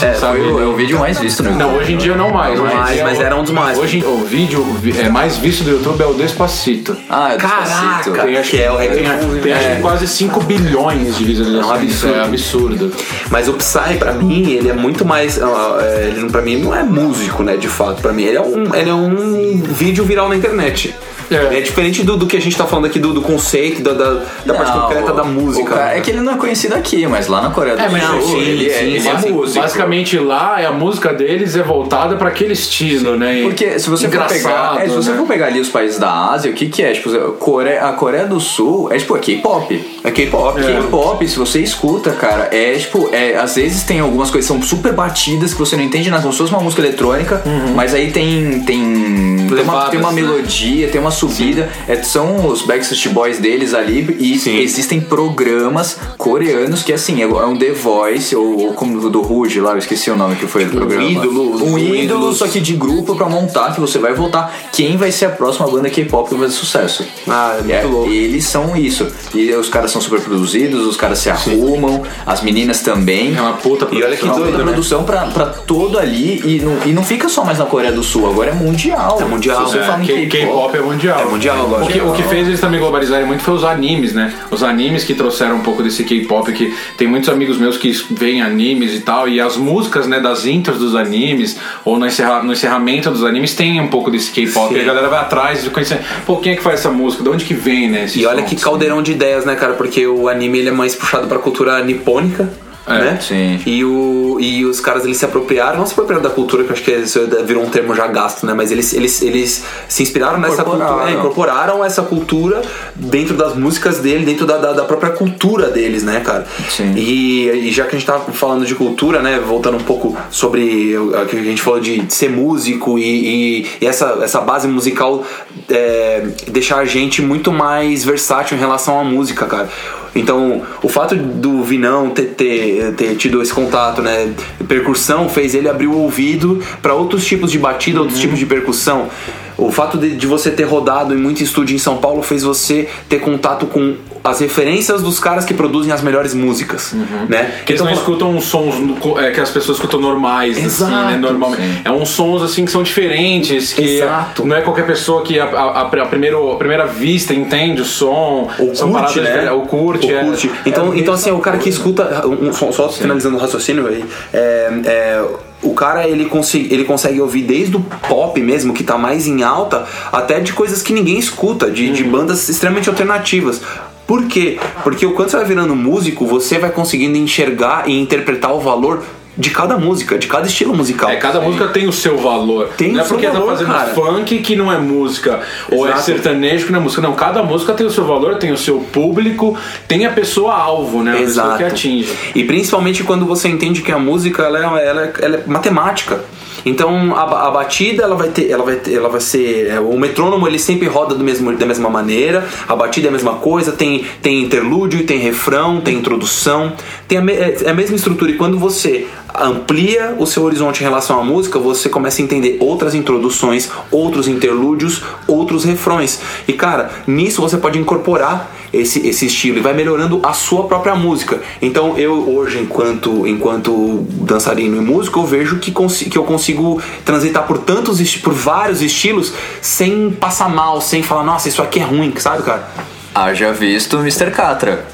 É, sabe? foi o, é o vídeo mais visto no Não, hoje em dia não mais. Não mais, mas o- era um dos mais. Hoje o vídeo é, mais visto do YouTube é o Despacito. Ah, é Despacito. Caraca! Tem, acho, Que é o tem, reggaeton, tem, acho que quase 5 bilhões de visualizações. É um absurdo. É absurdo. Mas o Psy, pra mim, ele é muito mais. é, Ele, pra mim, não é músico, né? De fato. Pra mim, ele é um, ele é um vídeo viral na internet. É. É, diferente do, do que a gente tá falando aqui, do, do conceito, da, da, da parte Não, concreta o- da o música. cara- é que ele não é conhecido aqui, mas lá na Coreia do É, mas Sul não, sim, ele, é, sim, ele é basic- músico. Basicamente lá é a música deles é voltada pra aquele estilo, né? E- Porque se você for pegar, é, se você né? for pegar ali os países da Ásia, o que que é? Tipo, a Coreia, a Coreia do Sul é tipo é K-pop. É K-pop. K-pop, se você escuta, cara, é tipo, é, às vezes tem algumas coisas que são super batidas que você não entende nada, como se fosse uma música eletrônica, mas aí tem tem tem uma, tem uma né? melodia, tem uma subida, é, são os Backstreet Boys deles ali e Sim. existem programas coreanos que assim, é um The Voice ou, ou como o do Ruge lá, eu esqueci o nome que foi do programa. ídolo, um um ídolo, ídolo. só que de grupo pra montar que você vai votar quem vai ser a próxima banda K-pop que vai fazer sucesso. Ah, é muito É, louco. Eles são isso. E os caras são super produzidos, os caras se arrumam, as meninas também. É uma puta E olha que É doido, puta né? produção pra, pra todo ali e não, e não fica só mais na Coreia do Sul, agora é mundial. É mundial. Se você É, fala em K-pop é mundial. É mundial agora. O que, o que fez eles também globalizarem muito foi os animes, né? Os animes que trouxeram um pouco desse K-pop, que tem muitos amigos meus que veem animes e tal, e as músicas, né, das intros dos animes, ou no, encerra- no encerramento dos animes, tem um pouco desse K-pop. E a galera vai atrás de conhecer, pô, quem é que faz essa música? De onde que vem, né? E olha som? que caldeirão de ideias, né, cara? Porque o anime ele é mais puxado pra cultura nipônica. É, né? sim. E, o, e os caras eles se apropriaram, não se apropriaram da cultura, que eu acho que isso virou um termo já gasto, né? Mas eles, eles, eles se inspiraram nessa cultura, é, incorporaram essa cultura dentro das músicas dele, dentro da, da, da própria cultura deles, né, cara? Sim. E, e já que a gente tá falando de cultura, né? Voltando um pouco sobre o que a gente falou de ser músico e, e- e essa, essa base musical é, deixar a gente muito mais versátil em relação à música, cara. Então, o fato do Vinão ter, ter, ter tido esse contato, né? Percussão fez ele abrir o ouvido para outros tipos de batida, outros tipos de percussão. O fato de, de você ter rodado em muito estúdio em São Paulo fez você ter contato com as referências dos caras que produzem as melhores músicas, né? Que eles não escutam sons é, que as pessoas escutam normais, assim, Exato, né? Normalmente. sim. É uns sons assim que são diferentes, que Exato. não é qualquer pessoa que a, a, a primeiro, a primeira vista entende o som, Ou são curte, né? ou curte, Ou é. curte. Então, É, então assim, o cara que escuta. Um, só, só finalizando o raciocínio aí. É, é, o cara ele, consegue, ele consegue ouvir desde o pop mesmo, que tá mais em alta, até de coisas que ninguém escuta, de, Uhum. de bandas extremamente alternativas. Por quê? Porque quando você vai virando músico, você vai conseguindo enxergar e interpretar o valor de cada música, de cada estilo musical. É, cada música tem o seu valor. Tem não o é seu porque valor, tá fazendo cara. funk que não é música, ou é Exato. sertanejo que não é música. Não, cada música tem o seu valor, tem o seu público, tem a pessoa alvo, né? A pessoa Exato. que atinge. E principalmente quando você entende que a música ela é, ela é, ela é matemática. Então a, a batida ela vai ter, ela vai ter, ela vai ser é, o metrônomo ele sempre roda do mesmo, da mesma maneira. A batida é a mesma coisa, tem tem interlúdio, tem refrão, tem introdução, tem a, me- é é a mesma estrutura. E quando você amplia o seu horizonte em relação à música, você começa a entender outras introduções, outros interlúdios, outros refrões. E cara, nisso você pode incorporar esse, esse estilo e vai melhorando a sua própria música. Então eu hoje, enquanto, enquanto dançarino e músico, eu vejo que, que eu consigo transitar por tantos por vários estilos sem passar mal, sem falar, nossa, isso aqui é ruim, sabe, cara? Haja visto o Mr. Catra.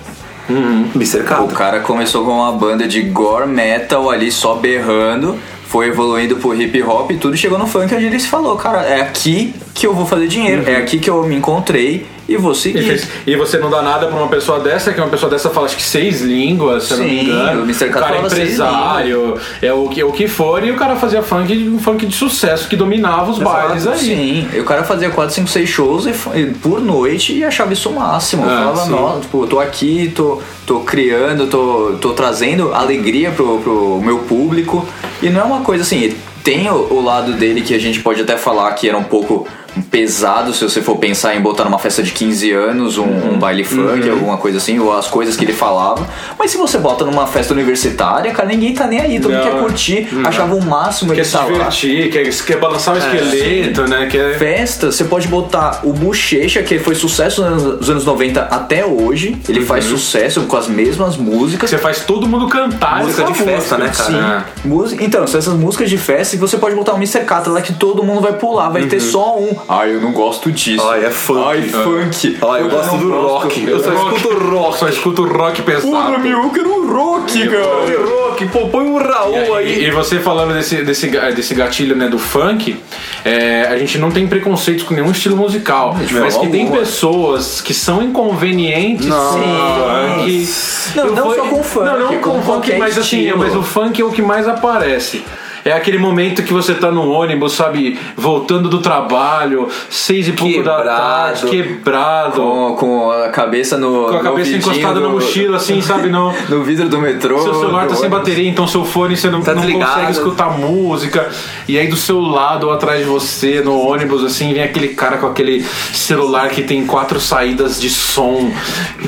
Mr. O Catra. cara começou com uma banda de gore metal ali só berrando, foi evoluindo pro hip hop e tudo chegou no funk onde ele se falou, cara, é aqui que eu vou fazer dinheiro, é aqui que eu me encontrei e vou E, seguir. fez- e você não dá nada pra uma pessoa dessa, que uma pessoa dessa fala acho que seis línguas, se eu não me Sim, engano. o Mr. cara é empresário, é o que, o que for, e o cara fazia funk, um funk de sucesso que dominava os bailes aí. Sim, e o cara fazia 4, 5, 6 shows e e por noite e achava isso o máximo. Ah, Falava, sim. nossa, tipo, tô aqui, tô, tô criando, tô, tô trazendo alegria pro, pro meu público. E não é uma coisa assim, tem o, o lado dele que a gente pode até falar que era um pouco pesado se você for pensar em botar numa festa de 15 anos um, Uhum. um baile funk, alguma coisa assim, ou as coisas que ele falava. Mas se você bota numa festa universitária, cara, ninguém tá nem aí, todo mundo quer curtir, achava o máximo Quer ele se tá lá divertir, quer, quer balançar o esqueleto, né? Quer... festa, você pode botar o Bochecha, que foi sucesso nos anos 90 até hoje. Ele faz sucesso com as mesmas músicas. Você faz todo mundo cantar Música de festa, né, cara? Sim. Sim. Música, então, são essas músicas de festa e você pode botar um Mr. Catra lá que todo mundo vai pular, vai ter só um. Ai, eu não gosto disso. Ai, é funk. Ai, funk. Ai, eu gosto não do rock. Eu só escuto rock. Só escuto rock pesado. Porra, meu, eu quero um rock, cara. rock, pô, põe um Raul aí. E, e você falando desse, desse, desse gatilho né, do funk, é, a gente não tem preconceitos com nenhum estilo musical. mas que tem pessoas que são inconvenientes com o funk. Não, Eu não vou- só com funk, Não, não com, com funk, mas assim, estilo. mas o funk é o que mais aparece. É aquele momento que você tá no ônibus, sabe, voltando do trabalho, seis e pouco da tarde, quebrado. Com, com a cabeça no. Com a no cabeça encostada na do- mochila, assim, sabe? No, [laughs] No vidro do metrô. seu celular tá sem ônibus. bateria, então seu fone você não, Tá não consegue escutar música. E aí do seu lado ou atrás de você, no ônibus, assim, vem aquele cara com aquele celular que tem quatro saídas de som.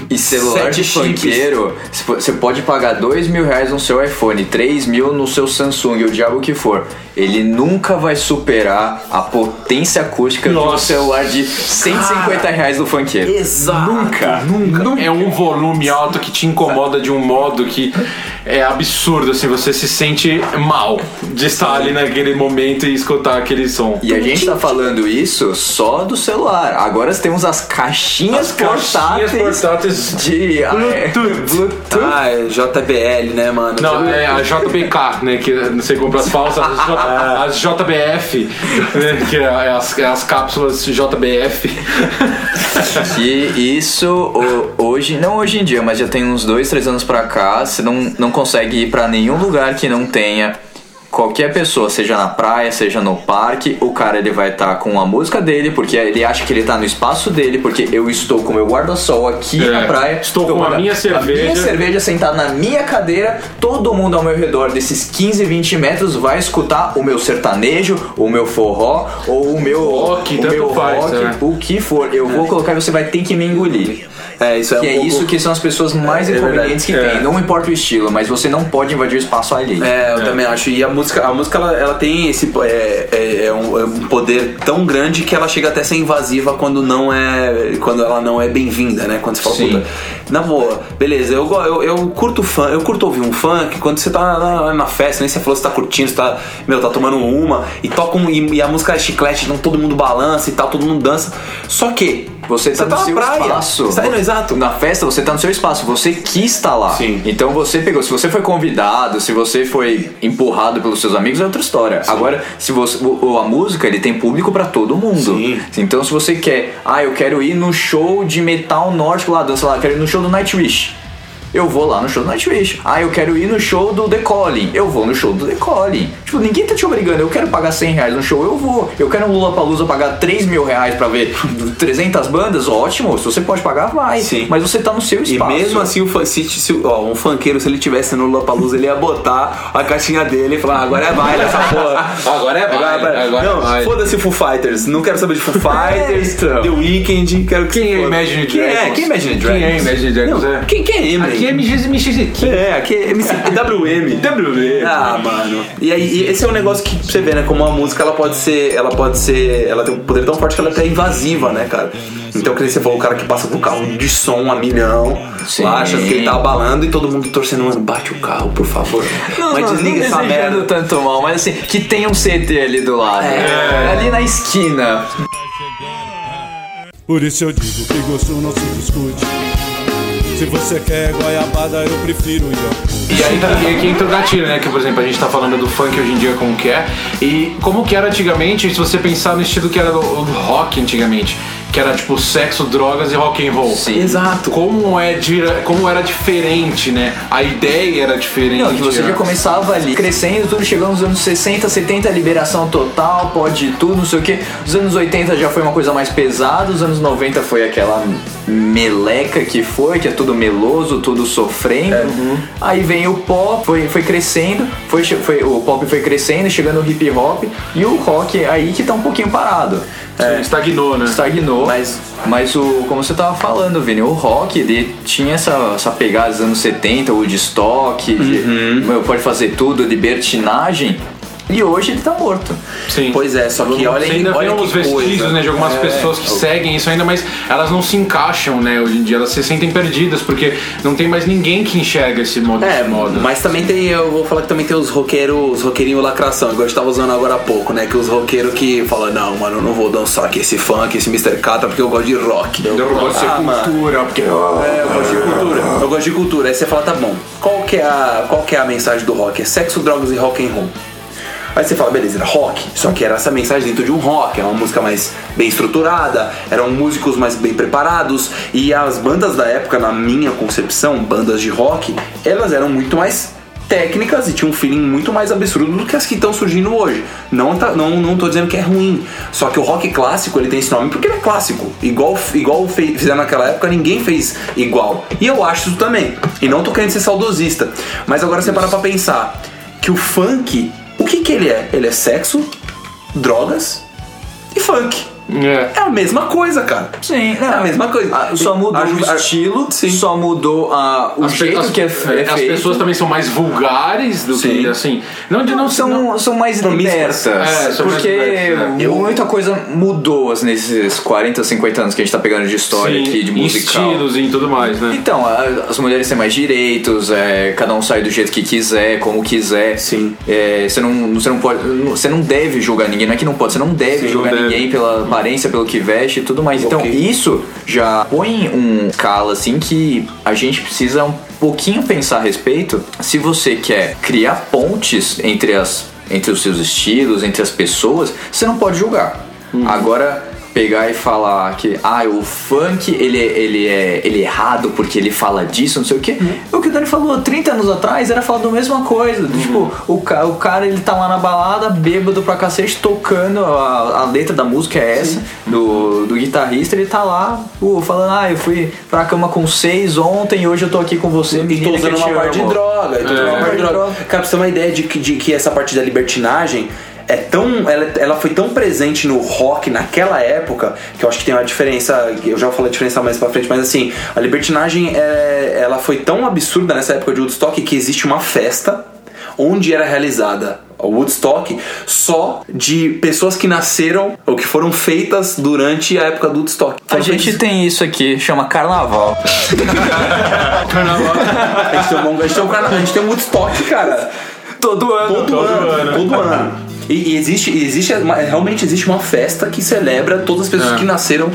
E celular Sete de funkeiro, você pode pagar dois mil reais no seu iPhone, 3 mil no seu Samsung, o diabo que for. Ele nunca vai superar a potência acústica de um Nossa. celular de 150 reais do funkeiro. Exato. Nunca. Nunca. É um volume alto que te incomoda de um modo que é absurdo, assim, você se sente mal de estar ali naquele momento e escutar aquele som. E a gente tá falando isso só do celular. Agora temos as caixinhas, As caixinhas portáteis, portáteis de ah, é, Bluetooth. Bluetooth. Ah, é JBL, né, mano? Não, é a JBK, né? Que você compra as falsas, as, J- as JBF, né, que é as, é as cápsulas JBF. Que isso hoje, não hoje em dia, mas já tem uns dois, três anos pra cá, você não, não consegue ir pra nenhum lugar que não tenha qualquer pessoa, seja na praia, seja no parque, o cara ele vai estar com a música dele, porque ele acha que ele tá no espaço dele, porque eu estou com meu guarda-sol aqui É, na praia, estou com a a minha cerveja. minha cerveja sentado na minha cadeira, todo mundo ao meu redor desses 15, 20 metros vai escutar o meu sertanejo, o meu forró ou o meu Rock, o meu faz, rock, né? o que for. Eu vou colocar e você vai ter que me engolir. É, isso é Que um é pouco... isso que são as pessoas mais É, é inconvenientes que verdade. tem. Não importa o estilo, mas você não pode invadir o espaço alheio. É, eu também acho. E a música, a música ela, ela tem esse é, é, é um, é um poder tão grande que ela chega até a ser invasiva quando não é quando ela não é bem-vinda, né? Quando você fala, Sim. puta, na boa, beleza, eu, eu, eu curto fã, eu curto ouvir um funk quando você tá na, na festa, nem você falou, você tá curtindo, você tá, meu, tá tomando uma e toca um, e, e a música é chiclete, então todo mundo balança e tal, todo mundo dança. Só que Você tá, Você tá no seu praia. espaço. Você tá indo, exato. Na festa você tá no seu espaço. Você quis estar lá. Sim. Então você pegou. Se você foi convidado, se você foi empurrado pelos seus amigos, é outra história. Agora, se você. A música, ele tem público pra todo mundo. Sim. Então se você quer. Ah, eu quero ir no show de metal nórdico lá, dança lá, eu quero ir no show do Nightwish. Eu vou lá no show do Nightwish. Ah, eu quero ir no show do The Calling. Eu vou no show do The Calling. Tipo, ninguém tá te obrigando. Eu quero pagar 100 reais no show, eu vou. Eu quero um Lula Palusa pagar 3 mil reais pra ver [laughs] 300 bandas, ótimo. Se você pode pagar, vai. Sim. Mas você tá no seu E espaço. mesmo assim, o se, se- ó, um funkeiro, se ele tivesse no Lollapalooza, ele ia botar a caixinha dele e falar, "Ah, agora é baile essa porra. [laughs] Agora é baile, agora não, é baile. foda-se Foo Fighters. Não quero saber de Foo [laughs] Fighters, então. The Weeknd, quero que Quem é. Imagine Quem é? Dragons? Quem é Imagine Quem Dragons? é Imagine Dragons, Não, é? Quem, quem é Eminem? Aqui é MXMX. É, aqui é MC, WM. WM. Ah, mano. E aí, e esse é um negócio que você vê, né? Como a música ela pode ser. Ela pode ser. Ela tem um poder tão forte que ela é até invasiva, né, cara? Então, que nem você falou, o cara que passa com o carro de som a milhão, Sim. achando que ele tá abalando e todo mundo torcendo, mano, bate o carro, por favor. Mas desliga essa desejando merda. tanto mal, mas assim, que tem um CT ali do lado. É. Ali na esquina. Por isso eu digo que gosto não se discute. Se você quer goiabada, eu prefiro Iorkut. E aí que, que entra o gatilho, né? Que, por exemplo, a gente tá falando do funk hoje em dia como que é. E como que era antigamente, se você pensar no estilo que era do rock antigamente. Que era tipo sexo, drogas e rock and roll. Sim. Exato. Como, é, como era diferente, né? A ideia era diferente. Não, que você já né? começava ali crescendo, tudo chegando nos anos 60, 70, liberação total, pode tudo, não sei o que. Os anos 80 já foi uma coisa mais pesada, os anos 90 foi aquela meleca que foi, que é tudo meloso, tudo sofrendo. Aí vem o pop, foi, foi crescendo, foi, foi, o pop foi crescendo, chegando o hip hop, e o rock aí que tá um pouquinho parado. Sim, Estagnou, né? Estagnou. Mas- Mas, o, como você tava falando, Vini, o rock ele tinha essa, essa pegada dos anos 70, o Woodstock, de, meu, pode fazer tudo, libertinagem, e hoje ele tá morto. Sim. Pois é, só que Você olha, ainda olha vê uns vestígios, coisa. né, de algumas É. pessoas que seguem isso ainda, mas elas não se encaixam, né, hoje em dia. Elas se sentem perdidas, porque não tem mais ninguém que enxerga esse modo É, de moda. mas também tem, eu vou falar que também tem os roqueiros, os roqueirinhos lacração, igual a gente tava usando agora há pouco, né? Que os roqueiros que falam, não, mano, eu não vou dançar aqui esse funk, esse Mr. Catra, porque eu gosto de rock. Eu gosto de Ah, cultura, porque... É, eu gosto de cultura. Eu gosto de cultura. Aí você fala, tá bom, qual que é a, qual que é a mensagem do rock? É sexo, drogas e rock and roll. Aí você fala, beleza, era rock, só que era essa mensagem dentro de um rock, era uma música mais bem estruturada, eram músicos mais bem preparados, e as bandas da época, na minha concepção, bandas de rock, elas eram muito mais técnicas e tinham um feeling muito mais absurdo do que as que estão surgindo hoje. Não, tá, não, não tô dizendo que é ruim, só que o rock clássico ele tem esse nome porque ele é clássico. Igual, igual fe- fizeram naquela época, ninguém fez igual. E eu acho isso também. E não tô querendo ser saudosista, mas agora você para pra pensar que o funk, o que que ele é? Ele é sexo, drogas e funk. É. É a mesma coisa, cara. Sim, É a mesma coisa. Ah, Só mudou A o a- estilo, Sim. só mudou ah, o As, jeito as- que é, fe- é as feito. pessoas também são mais vulgares do que, Sim. assim... Não, de não, são, não, são mais libertas. É, são mais porque libertas, né? Muita coisa mudou assim, nesses 40, 50 anos que a gente tá pegando de história sim, aqui, de musical. estilos e tudo mais, né? Então, a- as mulheres têm mais direitos, é, cada um sai do jeito que quiser, como quiser. Sim. É, você, não, você não pode. Você não deve julgar ninguém, não é que não pode, você não deve Sim, julgar não deve. ninguém pela aparência, pelo que veste e tudo mais. Então, Ok. isso já põe um calo assim que a gente precisa um pouquinho pensar a respeito. Se você quer criar pontes entre as entre os seus estilos, entre as pessoas, você não pode julgar. Agora pegar e falar que ah, o funk ele, é- ele, é, ele é errado porque ele fala disso, não sei o que. O que o Dani falou 30 anos atrás era falar da mesma coisa. do Tipo, o, ca- o cara ele tá lá na balada, bêbado pra cacete, tocando, a, a letra da música é essa, do, do guitarrista, ele tá lá, pô, falando, ah, eu fui pra cama com seis ontem e hoje eu tô aqui com você, E tô usando uma parte de amo." droga. E tô usando uma parte de droga. Cara, pra você ter uma ideia de que, de que essa parte da libertinagem é tão. Ela, ela foi tão presente no rock naquela época que eu acho que tem uma diferença. Eu já vou falar a diferença mais pra frente, mas assim, a libertinagem é, ela foi tão absurda nessa época de Woodstock que existe uma festa onde era realizada o Woodstock só de pessoas que nasceram ou que foram feitas durante a época do Woodstock. A gente tem isso aqui, chama carnaval. [laughs] a gente tem um, a gente tem um, carna- a gente tem um Woodstock, cara. Todo ano. Todo, ano, todo ano. E, existe, existe realmente existe uma festa que celebra todas as pessoas É. que nasceram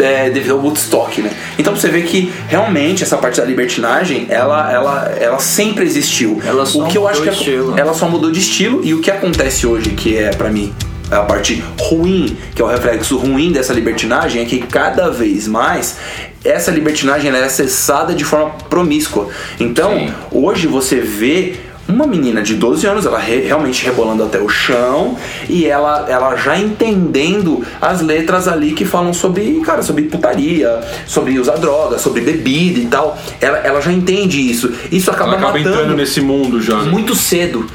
é, devido ao Woodstock, né? Então você vê que realmente essa parte da libertinagem, ela, ela, ela sempre existiu. Ela só o que eu acho que mudou de estilo. ela só mudou de estilo e o que acontece hoje, que é pra mim a parte ruim, que é o reflexo ruim dessa libertinagem, é que cada vez mais essa libertinagem é acessada de forma promíscua. Então, Sim. hoje você vê uma menina de 12 anos, ela re- realmente rebolando até o chão e ela, ela já entendendo as letras ali que falam sobre, cara, sobre putaria, sobre usar droga, sobre bebida e tal. Ela, ela já entende isso. Isso acaba, Ela acaba matando entrando nesse mundo já. né? muito cedo.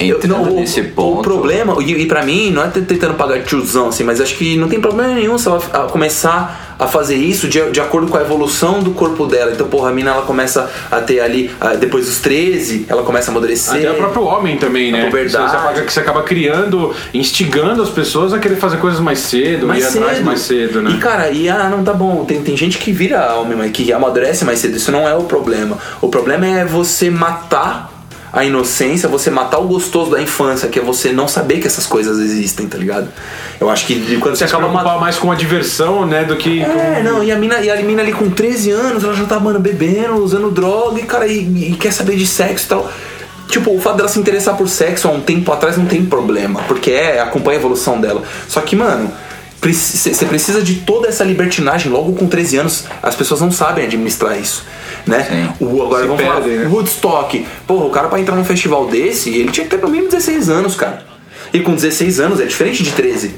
Entrando não, o- nesse ponto. O problema, e, e pra mim, não é tentando pagar tiozão, assim, mas acho que não tem problema nenhum se ela começar a fazer isso de, de acordo com a evolução do corpo dela. Então, porra, a mina ela começa a ter ali, depois dos 13, ela começa a amadurecer. Até o próprio homem também, né? A puberdade. Você, acaba, que você acaba criando, instigando as pessoas a querer fazer coisas mais cedo, mais ir atrás mais cedo, né? E cara, e ah, não tá bom. Tem, tem gente que vira homem, mas que amadurece mais cedo. Isso não é o problema. O problema é você matar a inocência, você matar o gostoso da infância, que é você não saber que essas coisas existem, tá ligado? Eu acho que quando você Você acaba matando. mais com a diversão, né, do que É, com... não, e a, mina, e a mina ali com 13 anos, ela já tá, mano, bebendo, usando droga e, cara, e, e quer saber de sexo e tal. Tipo, o fato dela se interessar por sexo há um tempo atrás não tem problema, porque é, acompanha a evolução dela. Só que, mano, você precisa de toda essa libertinagem logo com 13 anos. As pessoas não sabem administrar isso, né? O, agora Se vamos falar, perdem, né? Woodstock. Porra, o cara pra entrar num festival desse, ele tinha que ter pelo mínimo 16 anos, cara. E com 16 anos é diferente de 13.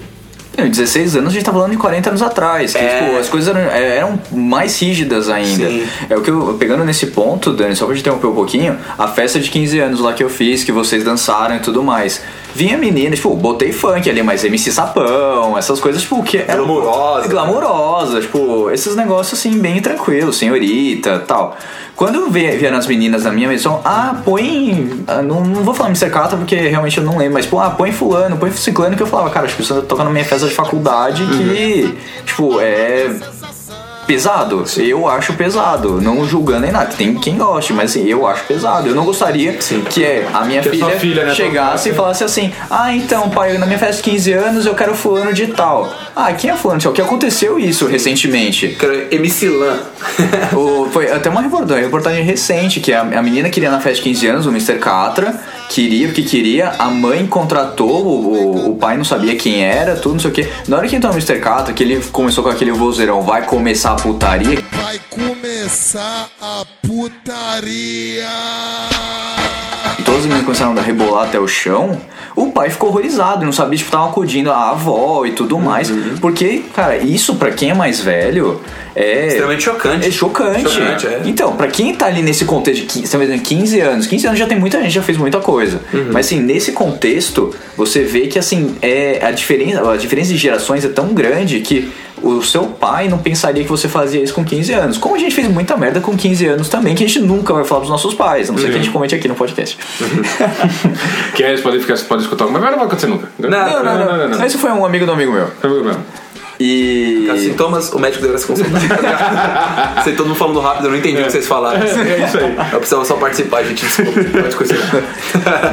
Não, 16 anos a gente tá falando de 40 anos atrás. Que, É. tipo, as coisas eram, eram mais rígidas ainda. Sim. É o que eu, pegando nesse ponto, Dani, só pra te interromper um pouquinho, a festa de 15 anos lá que eu fiz, que vocês dançaram e tudo mais. Vinha menina, tipo, botei funk ali, mas MC Sapão, essas coisas, tipo, que eram Glamurosa. glamurosa, tipo, esses negócios assim, bem tranquilos, senhorita tal. Quando vi- vieram as meninas da minha missão, ah, põe. ah, Não, não vou falar Mr. Cata porque realmente eu não lembro, mas, pô, ah, põe fulano, põe ciclano, que eu falava, cara, acho que tá tocando na minha festa de faculdade que, tipo, é pesado. Eu acho pesado. Não julgando nem nada. Tem quem goste, mas assim, eu acho pesado. Eu não gostaria que é, a minha Que filha, filha, né, chegasse e falasse assim: Ah, então, pai, na minha festa de 15 anos eu quero fulano de tal. Ah, quem é fulano de tal? Que aconteceu isso recentemente. Quero MC Lan. O- foi até uma reportagem, reportagem recente que a, a menina queria na festa de 15 anos, o Mr. Catra, queria porque queria, a mãe contratou, o, o, o pai não sabia quem era, tudo, não sei o que. Na hora que entrou o Mr. Catra, que ele começou com aquele vozeirão, vai começar a putaria, Vai começar a putaria. Todas as meninas começaram a rebolar até o chão, o pai ficou horrorizado, não sabia, tipo, tava acudindo a avó e tudo mais. Porque, cara, isso pra quem é mais velho é. Extremamente chocante. É chocante. Chocante, é. Então, pra quem tá ali nesse contexto de 15, você tá dizendo 15 anos, 15 anos já tem muita gente, já fez muita coisa. Uhum. Mas assim, nesse contexto, você vê que assim, é a diferença, a diferença de gerações é tão grande que o seu pai não pensaria que você fazia isso com 15 anos. Como a gente fez muita merda com 15 anos também, que a gente nunca vai falar pros nossos pais, a não ser que a Uhum. gente comente aqui no podcast. [laughs] Que aí eles podem ficar, você pode escutar, mas não vai acontecer nunca. Não, Não, não, não. não. Esse foi um amigo do amigo meu. Amigo meu. E. Sintomas, o médico deveria se consultar. Sei [laughs] todo mundo falando rápido, eu não entendi o que vocês falaram. É isso aí. Eu precisava só participar, gente. Desculpa, pode continuar.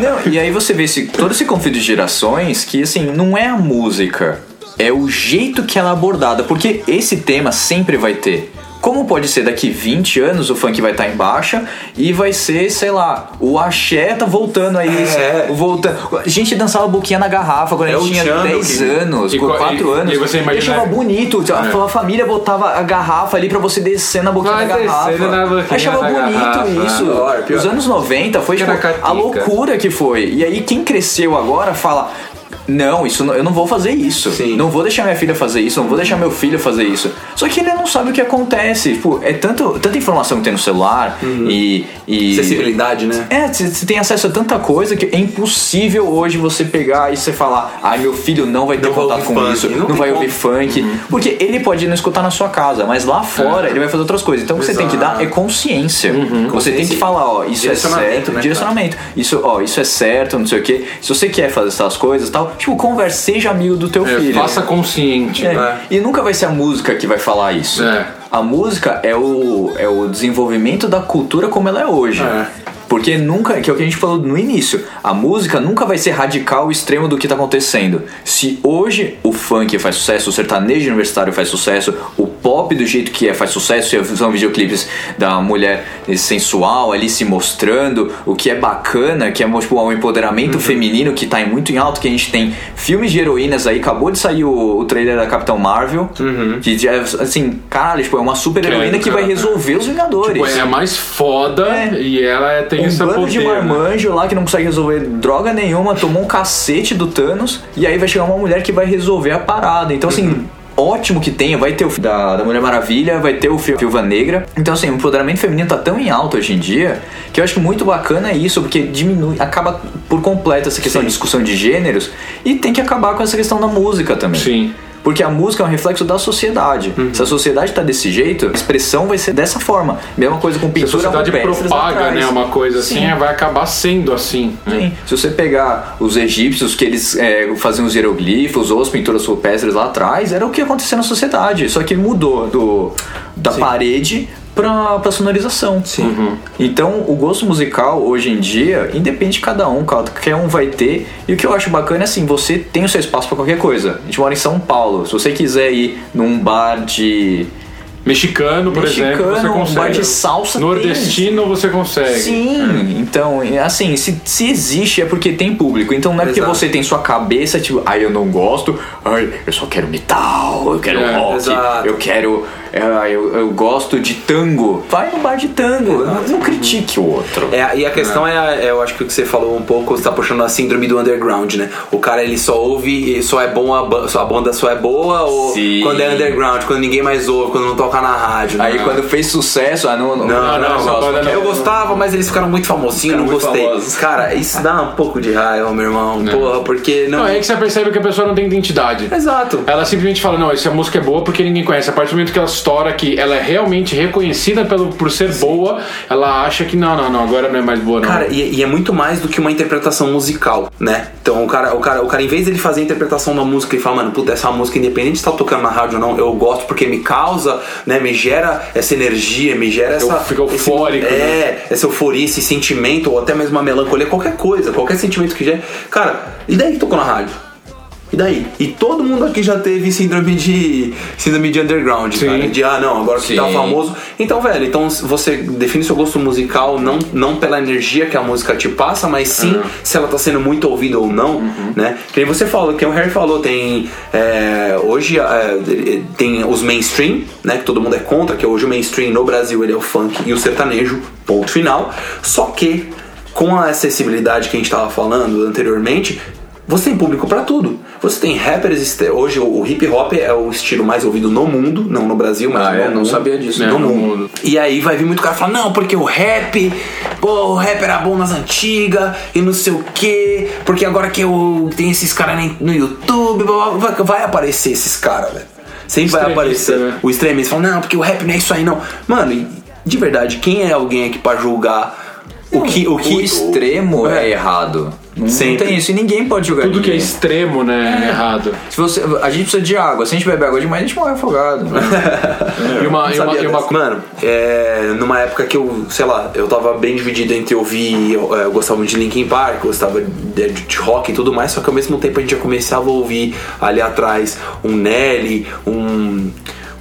Não, e aí você vê esse, todo esse conflito de gerações que, assim, não é a música, é o jeito que ela é abordada, porque esse tema sempre vai ter. Como pode ser daqui 20 anos o funk vai estar em baixa e vai ser, sei lá, o axé tá voltando aí, É. voltando. A gente dançava boquinha na garrafa quando É a gente tinha Tchan, 10 que- anos, E com co- 4 e- anos. e você imagina- achava bonito, a, É. a família botava a garrafa ali pra você descer na boquinha Vai da garrafa. na boquinha achava da bonito garrafa. isso. Pior, pior. Os anos 90 foi tipo, a loucura que foi. E aí quem cresceu agora fala. Não, isso não- eu não vou fazer isso. Sim. Não vou deixar minha filha fazer isso, não vou deixar meu filho fazer isso. Só que ele não sabe o que acontece. Tipo, é tanto, tanta informação que tem no celular e. e Acessibilidade, né? é, você tem acesso a tanta coisa que é impossível hoje você pegar e você falar, ai meu filho não vai ter Não contato com funk, isso, não não, vai como. ouvir funk. Porque ele pode não escutar na sua casa, mas lá fora É. ele vai fazer outras coisas. Então o que você tem que dar é consciência. Você tem que falar, ó, isso é certo, né, direcionamento. Isso, ó, isso é certo, não sei o que. Se você quer fazer essas coisas tal, tipo, converse, seja amigo do teu É, filho. faça consciente. É, É. E nunca vai ser a música que vai falar isso. É. A música é o, é o desenvolvimento da cultura como ela é hoje. É. Porque nunca, que é o que a gente falou no início, a música nunca vai ser radical o extremo do que tá acontecendo. Se hoje o funk faz sucesso, o sertanejo universitário faz sucesso, o pop do jeito que é faz sucesso, são videoclipes da mulher sensual ali se mostrando, o que é bacana, que é tipo, um empoderamento feminino que tá muito em alto, que a gente tem filmes de heroínas aí, acabou de sair o, o trailer da Capitão Marvel, que já, assim, caralho, tipo, é uma super heroína é, que vai cara, resolver os Vingadores. Tipo, é mais foda É. e ela é- tem um esse bando poder. de né? marmanjo lá que não consegue resolver droga nenhuma, tomou um cacete do Thanos, e aí vai chegar uma mulher que vai resolver a parada. Então, assim, ótimo que tenha. Vai ter o da, da Mulher Maravilha, vai ter o Viúva Negra. Então, assim, o empoderamento feminino tá tão em alta hoje em dia que eu acho muito bacana isso, porque diminui, acaba por completo essa questão de discussão de gêneros e tem que acabar com essa questão da música também. Sim. Porque a música é um reflexo da sociedade. Uhum. Se a sociedade tá desse jeito, a expressão vai ser dessa forma. Mesma coisa com Se a pintura sociedade propaga né, uma coisa assim, Sim. é, vai acabar sendo assim. né? Sim. Se você pegar os egípcios que eles é, faziam os hieroglifos ou as pinturas rupestres lá atrás, era o que acontecia na sociedade. Só que mudou do, da parede pra, pra sonorização. Sim. Então, o gosto musical hoje em dia, independe de cada um, qualquer um vai ter. E o que eu acho bacana é assim, você tem o seu espaço pra qualquer coisa. A gente mora em São Paulo. Se você quiser ir num bar de Mexicano, por Mexicano, exemplo, você um consegue. bar de salsa Nordestino você consegue. Sim, então, assim, se, se existe é porque tem público. Então não é porque Exato. você tem sua cabeça, tipo, ai, eu não gosto, ai, eu só quero metal, eu quero É, rock, exato. eu quero. É, eu, eu gosto de tango. Vai no bar de tango, não, não critique o outro. É, e a questão é. é, eu acho que o que você falou um pouco, você tá puxando a síndrome do underground, né? O cara ele só ouve, e só é bom, a, ba- só a banda só é boa, ou Sim. quando é underground, quando ninguém mais ouve, quando não toca na rádio. Aí né? quando fez sucesso, ah, não, não, Não, não, não, não. Eu gostava, mas eles ficaram muito famosinhos, não muito gostei. famosos. Cara, isso dá um pouco de raiva, meu irmão. Porra, porque não. Não, é que você percebe que a pessoa não tem identidade. Exato. Ela simplesmente fala, não, essa música é boa porque ninguém conhece. A partir do momento que ela estoura que ela é realmente reconhecida pelo, por ser boa, ela acha que não, não, não, agora não é mais boa, não. Cara, e, e é muito mais do que uma interpretação musical, né? Então o cara, o cara, o cara, em vez dele fazer a interpretação da música e falar, mano, puta, essa música, independente se tá tocando na rádio ou não, eu gosto porque me causa, né? Me gera essa energia, me gera essa. fica eufórico, esse, né? É, essa euforia, esse sentimento, ou até mesmo uma melancolia, qualquer coisa, qualquer sentimento que gere. Cara, e daí que tocou na rádio? E daí? E todo mundo aqui já teve síndrome de síndrome de underground, Sim. cara. De ah, não, agora que tá Sim. famoso. Então, velho, então você define seu gosto musical não, não pela energia que a música te passa, mas sim se ela tá sendo muito ouvida ou não, né? Que você falou, que o Harry falou, tem é, hoje é, tem os mainstream, né? Que todo mundo é contra, que hoje o mainstream no Brasil ele é o funk e o sertanejo, ponto final. Só que com a acessibilidade que a gente tava falando anteriormente, você tem público pra tudo. Você tem rappers, hoje o hip hop é o estilo mais ouvido no mundo, não no Brasil, mas Ah, no é? Não mundo. sabia disso. No, no mundo. mundo. E aí vai vir muito cara falar, não, porque o rap, pô, o rap era bom nas antigas e não sei o que, porque agora que eu tenho esses caras no YouTube, vai, aparecer esses caras, velho. Sempre vai aparecer. né? O extremista fala, não, porque o rap não é isso aí, não. Mano, de verdade, quem é alguém aqui pra julgar o que. O, que, o extremo é, é. errado. Não, Sempre. tem isso e ninguém pode jogar Tudo que é ninguém. extremo, né, é errado. Se você, a gente precisa de água. Se a gente beber água demais, a gente morre afogado. né? [laughs] E uma, e uma, e uma. Mano, é, numa época que eu, sei lá, eu tava bem dividido entre ouvir, eu, é, eu gostava muito de Linkin Park, eu gostava de, de rock e tudo mais, só que ao mesmo tempo a gente já começava a ouvir ali atrás um Nelly, um,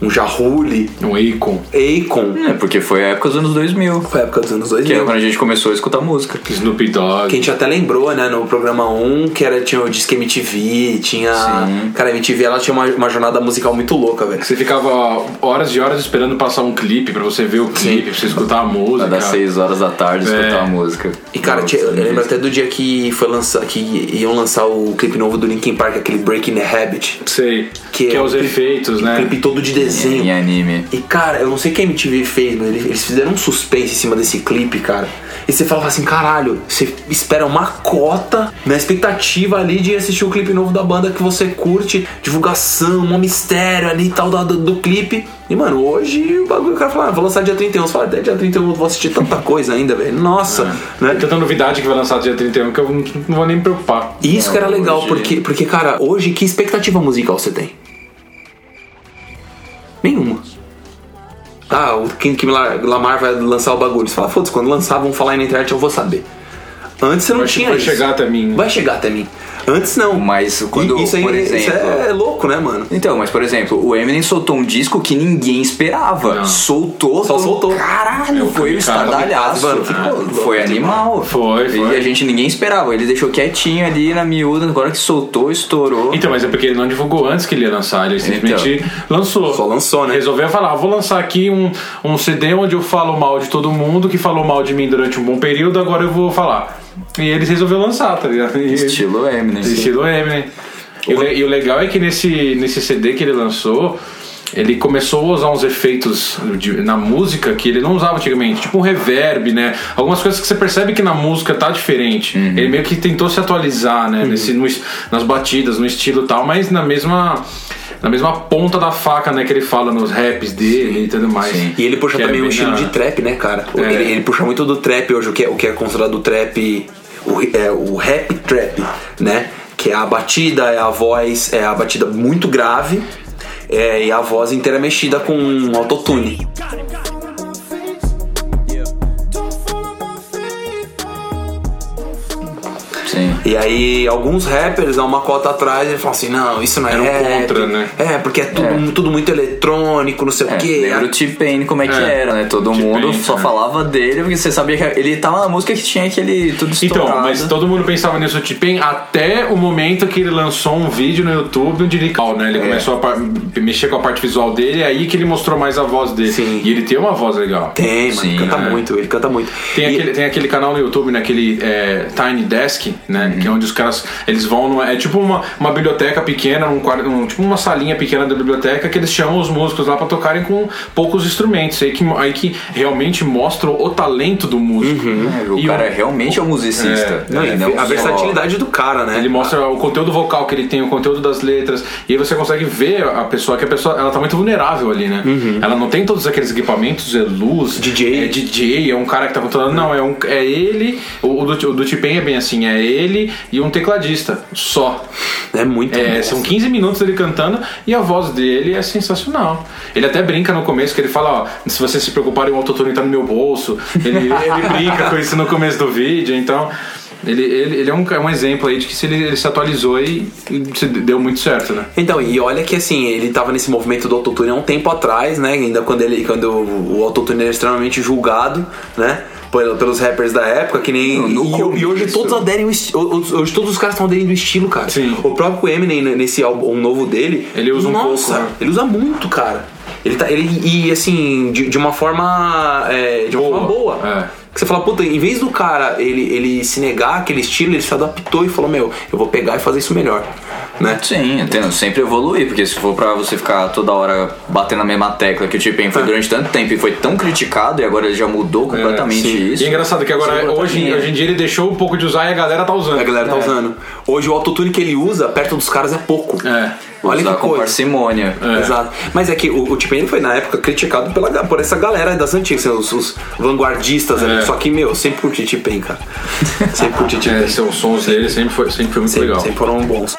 um Jahuli, um Akon, Akon. É, porque foi a época dos anos 2000. Foi a época dos anos 2000. Que é quando a gente começou a escutar música. Snoop Dogg. Que a gente até lembrou, né, no programa 1, que era, tinha o Disque MTV, tinha. Sim. Cara, a MTV ela tinha uma, uma jornada musical muito louca, velho. Você ficava horas e horas esperando passar um clipe pra você ver o clipe, pra você escutar a música. Dar 6 horas da tarde escutar É. a música. E cara, tinha- eu lembro até do dia que foi lançar, que iam lançar o clipe novo do Linkin Park, aquele Breaking the Habit. Sei. Que Que, é é os clipe- efeitos, né? clipe todo de desenho. Em anime. E cara, eu não sei o que a MTV fez, mas eles, fizeram um suspense em cima desse clipe, cara. E você falava assim, caralho, você espera uma cota na expectativa ali de assistir o clipe novo da banda que você curte, divulgação, um mistério ali e tal do, do, do clipe. E mano, hoje o bagulho, o cara fala, ah, vou lançar dia 31. Você fala, até dia 31 eu vou assistir tanta coisa ainda, velho. Nossa, né? Tem tanta novidade que vai lançar dia 31 que eu não, não vou nem me preocupar. E isso que era legal, hoje- porque, porque, cara, hoje que expectativa musical você tem? Nenhuma. Ah, o Kendrick Lamar Lamar vai lançar o bagulho. Você fala, foda-se, quando lançar, vão falar aí na internet, eu vou saber. Antes você não Vai, tinha vai isso. chegar até mim. Vai chegar até mim. Antes não. Mas quando, E isso aí por isso exemplo... é louco, né, mano? Então, mas por exemplo, o Eminem soltou um disco que ninguém esperava. Não. Soltou. Só soltou. Caralho, Eu foi o estardalhaço. mano, ficou foi animal. Foi, foi. E a gente ninguém esperava. Ele deixou quietinho ali na miúda. Agora que soltou, estourou. Então, mas é porque ele não divulgou antes que ele ia lançar, ele simplesmente lançou. Só lançou, né? Resolveu falar, "Ah, vou lançar aqui um, um CD onde eu falo mal de todo mundo que falou mal de mim durante um bom período, agora eu vou falar. E ele resolveu lançar, tá ligado? E- Estilo Eminem. Estilo Eminem. E o, e o legal é que nesse, nesse CD que ele lançou, ele começou a usar uns efeitos de- na música que ele não usava antigamente, tipo um reverb, né? Algumas coisas que você percebe que na música tá diferente. Ele meio que tentou se atualizar, né? Nesse, no nas batidas, no estilo e tal, mas na mesma. Na mesma ponta da faca, né, que ele fala nos raps dele e tudo mais. E ele puxa Que é também um bem estilo na- de trap, né, cara? É. Ele, ele puxa muito do trap hoje, o que é, o que é considerado trap. O, é, o rap trap, né? Que é a batida, é a voz, é a batida muito grave é, e a voz inteira mexida com autotune. Sim. E aí, alguns rappers, há uma cota atrás, eles falam assim: não, isso não é Eram rap. contra, né? É, porque é tudo, É. tudo muito eletrônico, não sei o É, quê. lembra o T-Pain como é que É. era, né? Todo mundo só é. falava dele porque você sabia que ele tava na música que tinha aquele tudo estourado. Então, mas todo mundo pensava nisso, T-Pain, até o momento que ele lançou um vídeo no YouTube onde ele, né, ele começou a par- mexer com a parte visual dele, é aí que ele mostrou mais a voz dele. Sim. E ele tem uma voz legal. Tem, mano, Sim, ele canta é. muito, ele canta muito. Tem E- aquele, tem aquele canal no YouTube, né, aquele é, Tiny Desk, né, que é onde os caras, eles vão, numa, é tipo uma, uma biblioteca pequena, um, um- tipo uma salinha pequena da biblioteca que eles chamam os músicos lá pra tocarem com poucos instrumentos, aí que, aí que realmente mostra o talento do músico. É, o E cara realmente é um musicista. É, Não, Ele não a versatilidade do cara, né? Ele mostra o conteúdo vocal que ele tem, o conteúdo das letras, e aí você consegue ver a pessoa que a pessoa ela tá muito vulnerável ali, né? Ela não tem todos aqueles equipamentos, é luz, DJ. é DJ, é um cara que tá controlando, não, é um é ele, o, o do, o do T-Pain é bem assim, é ele e um tecladista, só. É muito É, são 15 minutos dele cantando e a voz dele é sensacional. Ele até brinca no começo que ele fala, ó, se vocês se preocuparem, o autotune tá no meu bolso. Ele, [laughs] ele brinca com isso no começo do vídeo, então ele, ele, ele é, um, é um exemplo aí de que se ele, ele se atualizou e, e deu muito certo, né? Então, e olha que assim, ele tava nesse movimento do autotune há um tempo atrás, né? Ainda quando ele quando o autotune era extremamente julgado, né? Pel- Pelos rappers da época, que nem. No e, hoje todos aderem hoje todos os caras estão aderindo o estilo, cara. Sim. O próprio Eminem, né, nesse álbum novo dele, Ele usa um nossa, pouco, né? ele usa muito, cara. Ele tá. Ele, e assim, de, de uma forma. é, de uma Boa. forma boa. É. Que você fala, puta, em vez do cara ele, ele se negar aquele estilo, ele se adaptou e falou, meu, eu vou pegar e fazer isso melhor. Né? Sim, entendo, sempre evoluir, porque se for pra você ficar toda hora batendo na mesma tecla que o T-Pain foi É. durante tanto tempo e foi tão criticado e agora ele já mudou completamente sim. isso. E é engraçado que agora, Segura hoje, hoje em dia, ele deixou um pouco de usar e a galera tá usando. A galera tá É. usando. Hoje o autotune que ele usa perto dos caras é pouco. É. Olha Usar que com coisa. parcimônia. Exato. Mas é que o, o T-Pain foi na época criticado pela, por essa galera das antigas, assim, os, os vanguardistas ali. É. Só que, meu, sempre curti T-Pain, cara. Sempre curti É, T-Pain. são- os sons dele sempre foi, sempre foi muito sempre, legal. sempre foram bons.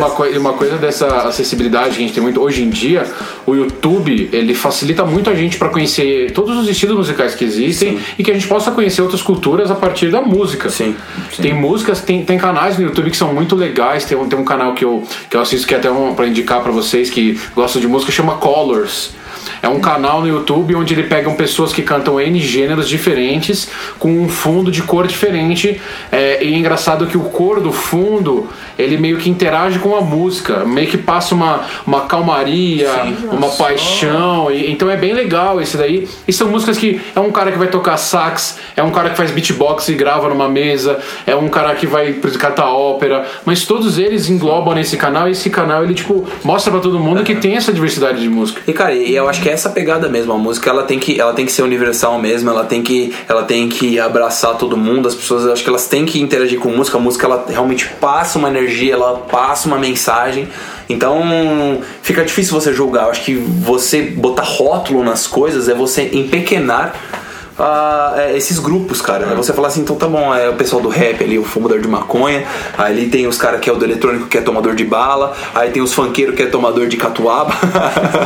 Uma, coi- uma coisa dessa acessibilidade que a gente tem muito hoje em dia, o YouTube ele facilita muito a gente para conhecer todos os estilos musicais que existem e que a gente possa conhecer outras culturas a partir da música. Sim, Tem músicas, tem, tem canais no YouTube que são muito legais. Tem um, tem um canal que eu, que eu assisto que é até um, para indicar para vocês que gostam de música, chama Colors. É um canal no YouTube onde ele pegam pessoas que cantam N gêneros diferentes com um fundo de cor diferente. É, e é engraçado que o cor do fundo ele meio que interage com a música, meio que passa uma, uma calmaria, uma paixão. e- então é bem legal esse daí. E são músicas que é um cara que vai tocar sax, é um cara que faz beatbox e grava numa mesa, é um cara que vai cantar ópera, mas todos eles englobam nesse canal e esse canal ele tipo mostra pra todo mundo que tem essa diversidade de música. E cara, eu acho que é essa pegada mesmo, a música ela tem que, ela tem que ser universal mesmo, ela tem que, ela tem que abraçar todo mundo, as pessoas, acho que elas têm que interagir com música, a música ela realmente passa uma energia, ela passa uma mensagem. Então, fica difícil você julgar. Eu acho que você botar rótulo nas coisas é você empequenar é, esses grupos, cara. É você falar assim, então tá bom, é o pessoal do rap ali, o fumador de maconha, aí ali tem os caras que é o do eletrônico que é tomador de bala, aí tem os funkeiros que é tomador de catuaba.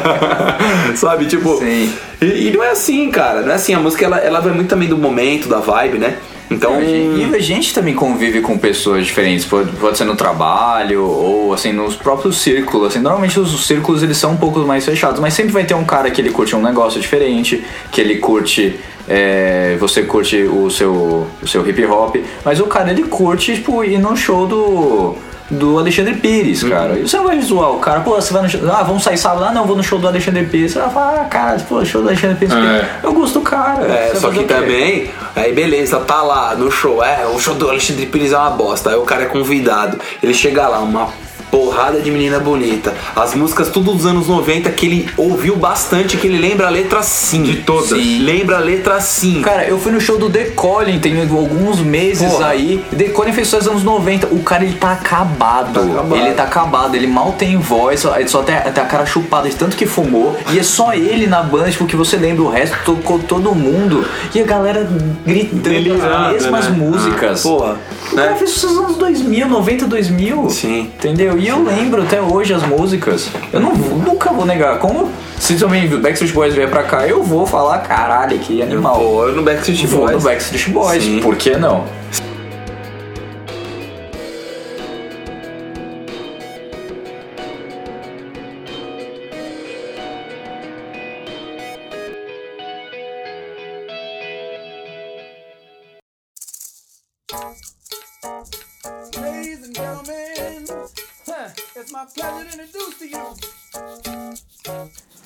[laughs] Sabe, tipo. Sim. E, e não é assim, cara. Não é assim. A música ela, ela vai muito também do momento, da vibe, né? Então. E a gente também convive com pessoas diferentes, pode, ser no trabalho ou assim nos próprios círculos. Assim, normalmente os círculos eles são um pouco mais fechados, mas sempre vai ter um cara que ele curte um negócio diferente, que ele curte é, você curte o seu, o seu hip hop, mas o cara ele curte tipo ir no show do do Alexandre Pires, Uhum. cara. E você não vai zoar o cara, pô, você vai no show, ah, vamos sair sábado, ah, não, vou no show do Alexandre Pires. Você vai falar, ah, cara, pô, show do Alexandre Pires, É. eu gosto do cara. É, só que também, aí beleza, tá lá no show, é, o show do Alexandre Pires é uma bosta, aí o cara é convidado, ele chega lá, uma porrada de menina bonita, as músicas tudo dos anos 90 que ele ouviu bastante, que ele lembra a letra sim. De todas. Lembra a letra sim. Cara, eu fui no show do The Colin tem alguns meses Porra. aí. The Colin fez só nos anos 90. O cara ele tá acabado. acabado. Ele tá acabado, ele mal tem voz, só, ele só tem, tem a cara chupada de tanto que fumou. E é só ele na banda, tipo, que você lembra, o resto tocou todo mundo. E a galera gritando Delirada, as mesmas né? músicas. Ah, porra, O cara fez isso nos anos 2000, 90, 2000. Sim. Entendeu? E eu lembro até hoje as músicas. Eu não vou- nunca vou negar. Como se também o Backstreet Boys vier pra cá, eu vou falar, caralho, que animal. Vou no Backstreet Vou Boys. no Backstreet Boys, Sim. por que não?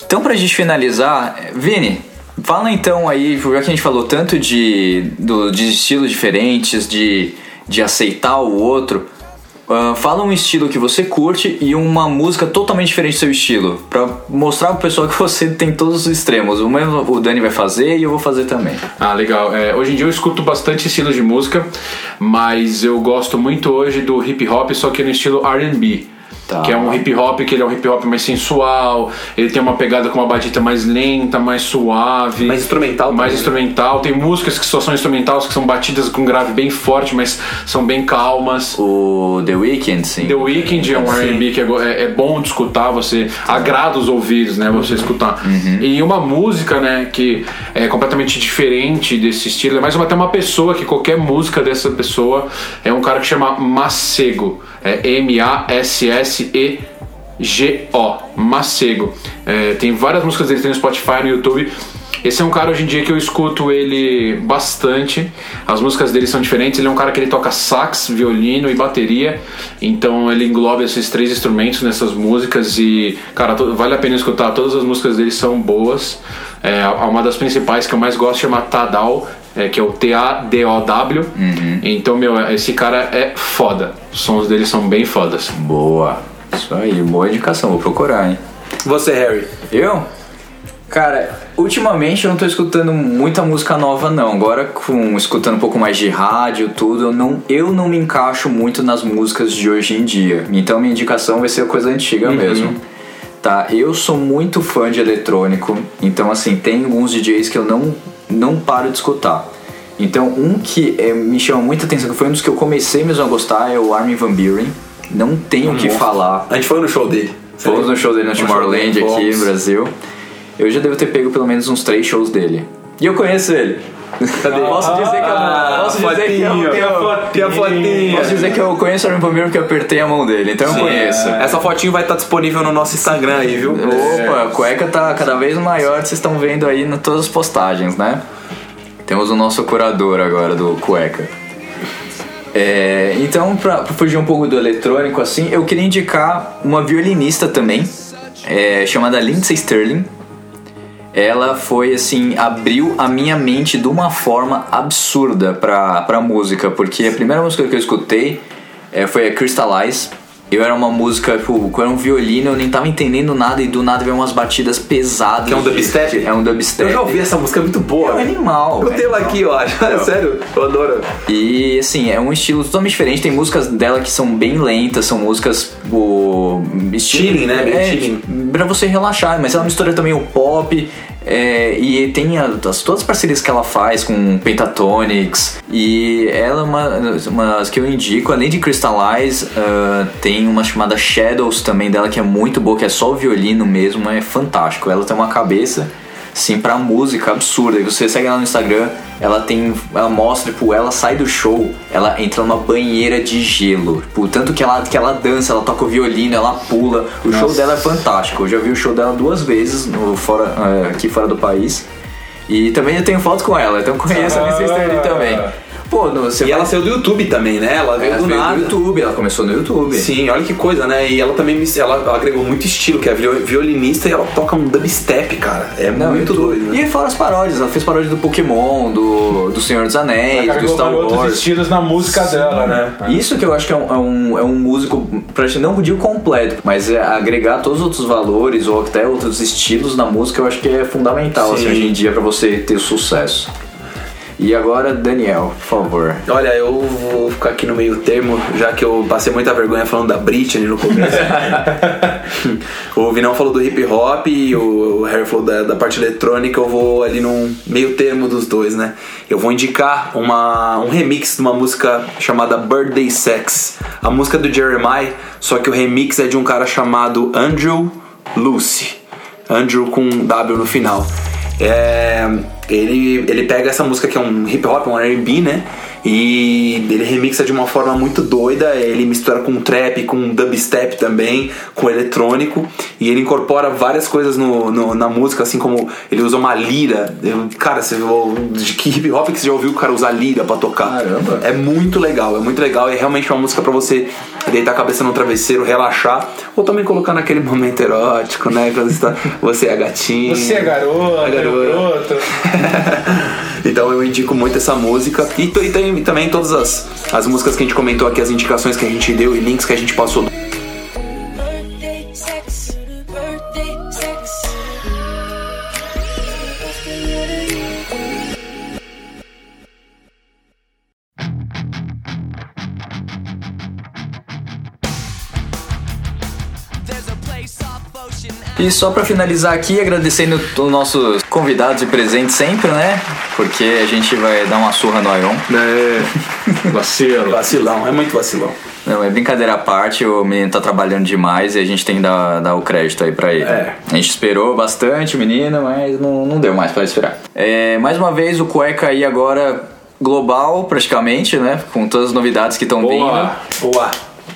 Então, pra gente finalizar, Vini, fala então aí, já que a gente falou tanto de, do, de estilos diferentes, de, de aceitar o outro, ah, fala um estilo que você curte e uma música totalmente diferente do seu estilo, pra mostrar pro pessoal que você tem todos os extremos. O mesmo o Dani vai fazer e eu vou fazer também. Ah, legal. É, hoje em dia eu escuto bastante estilos de música, mas eu gosto muito hoje do hip hop, só que no estilo RB. Tá. Que é um hip hop que ele é um hip hop mais sensual, ele tem uma pegada com uma batida mais lenta, mais suave. Mais instrumental Mais também, né? instrumental. Tem músicas que só são instrumentais, que são batidas com grave bem forte, mas são bem calmas. O The Weeknd, sim. The Weeknd é um. R&B que é, é- é bom de escutar, você agrada os ouvidos, né, você escutar. E uma música, né, que é completamente diferente desse estilo, é mais uma, até uma pessoa que qualquer música dessa pessoa é um cara que chama Macego, é M-A-S-S-E-G-O, Macego. É, tem várias músicas dele tem no Spotify, no YouTube. Esse é um cara hoje em dia que eu escuto ele bastante. As músicas dele são diferentes. Ele é um cara que ele toca sax, violino e bateria. Então ele engloba esses três instrumentos nessas músicas e, cara, vale a pena escutar. Todas as músicas dele são boas. É, uma das principais que eu mais gosto chama Tadal, é, que é o T-A-D-O-W. Então, meu, esse cara é foda. Os sons dele são bem fodas. Boa. Isso aí, boa indicação, vou procurar, hein? Você, Harry. Eu? Cara, ultimamente eu não tô escutando muita música nova não. Agora com escutando um pouco mais de rádio, tudo, eu não, eu não me encaixo muito nas músicas de hoje em dia. Então minha indicação vai ser coisa antiga mesmo. Tá, eu sou muito fã de eletrônico, então assim, tem alguns DJs que eu não não paro de escutar. Então, um que eh, me chama muita atenção, que foi um dos que eu comecei mesmo a gostar, é o Armin Van Buren. Não tenho o que falar. A gente foi no show dele. Fomos no show dele no Tomorrowland aqui no. Brasil. Eu já devo ter pego pelo menos uns três shows dele. E eu conheço ele. Cadê? Posso dizer que eu. Ah, Posso dizer que eu. fotinho. que eu- Tem a fotinha. Posso dizer que eu conheço o Armin Van Buren porque eu apertei a mão dele, então eu Sim. conheço. Essa fotinho vai estar disponível no nosso Instagram aí, viu? Opa, a cueca tá cada vez maior, vocês estão vendo aí em todas as postagens, né? Temos o nosso curador agora do cueca. É, então, pra, pra fugir um pouco do eletrônico, assim, eu queria indicar uma violinista também, é, chamada Lindsay Sterling. Ela foi, assim, abriu a minha mente de uma forma absurda pra, música, porque a primeira música que eu escutei é, foi a Crystallize. Eu era uma música, tipo, com era um violino, eu nem tava entendendo nada e do nada veio umas batidas pesadas. Que é um dubstep? É um dubstep. Eu já ouvi essa música, é muito boa. É um animal. Eu tenho ela aqui, eu acho. [laughs] Sério, eu adoro. E assim, é um estilo totalmente diferente. Tem músicas dela que são bem lentas, são músicas o Chilling, né? Bem é, chilling. pra você relaxar, mas ela mistura também o pop. É, e tem as, todas as parcerias que ela faz com Pentatonix. E ela é uma, uma que eu indico, além de Crystallize, ah, tem uma chamada Shadows também dela que é muito boa, que é só o violino mesmo, é fantástico. Ela tem uma cabeça, assim, pra música absurda. E você segue ela no Instagram, ela tem. Ela mostra, tipo, ela sai do show, ela entra numa banheira de gelo. Tipo, tanto que ela, que ela dança, ela toca o violino, ela pula. O show dela é fantástico. Eu já vi o show dela duas vezes no, fora, eh, aqui fora do país. E também eu tenho foto com ela, então conheço a Miss Sister ali também. Pô, você E ela saiu do YouTube também, né? Ela veio Ela do veio do nada. YouTube, ela começou no YouTube. Sim, olha que coisa, né? E ela também me- ela, ela agregou muito estilo, que é viol- violinista e ela toca um dubstep, cara. É Não, muito YouTube. doido. Né? E fora as paródias, ela fez paródia do Pokémon, do, do Senhor dos Anéis, Ela do Star outros Wars. estilos na música dela, né? Isso que eu acho que é um, é um, é um músico, praticamente não digo completo, mas é agregar todos os outros valores ou até outros estilos na música, eu acho que é fundamental assim, Sim. hoje em dia pra você ter sucesso. E agora, Daniel, por favor. Olha, eu vou ficar aqui no meio termo, já que eu passei muita vergonha falando da Britney no começo. [laughs] o Vinão falou do hip hop e o Harry falou da, da parte eletrônica, eu vou ali num meio termo dos dois, né? Eu vou indicar uma, um remix de uma música chamada Birthday Sex. A música é do Jeremiah, só que o remix é de um cara chamado Andrew Lucy. Andrew com um W no final. É, ele, ele pega essa música que é um hip hop, um R&B, né? E ele remixa de uma forma muito doida. Ele mistura com trap, com dubstep também, com eletrônico. E ele incorpora várias coisas no, no- na música, assim como ele usa uma lira. Eu- cara, você, de que hip hop que você já ouviu o cara usar lira pra tocar? Caramba. É muito legal, é muito legal. É realmente uma música pra você deitar a cabeça no travesseiro, relaxar. Ou também colocar naquele momento erótico, né? Quando você, tá, você é a gatinha. Você é É garota. garoto. [laughs] Então eu indico muito essa música. E, e tem também todas as, as músicas que a gente comentou aqui, as indicações que a gente deu e links que a gente passou. E só pra finalizar aqui, agradecendo os nossos convidados e presentes sempre, né? Porque a gente vai dar uma surra no Iron. É. Vacilo. Vacilão, é muito vacilão. Não, é brincadeira à parte, o menino tá trabalhando demais e a gente tem que dar, dar o crédito aí pra ele. É. A gente esperou bastante o menino, mas não, não deu mais pra esperar. É, mais uma vez, o Cueca aí agora global, praticamente, né? Com todas as novidades que estão vindo. Boa.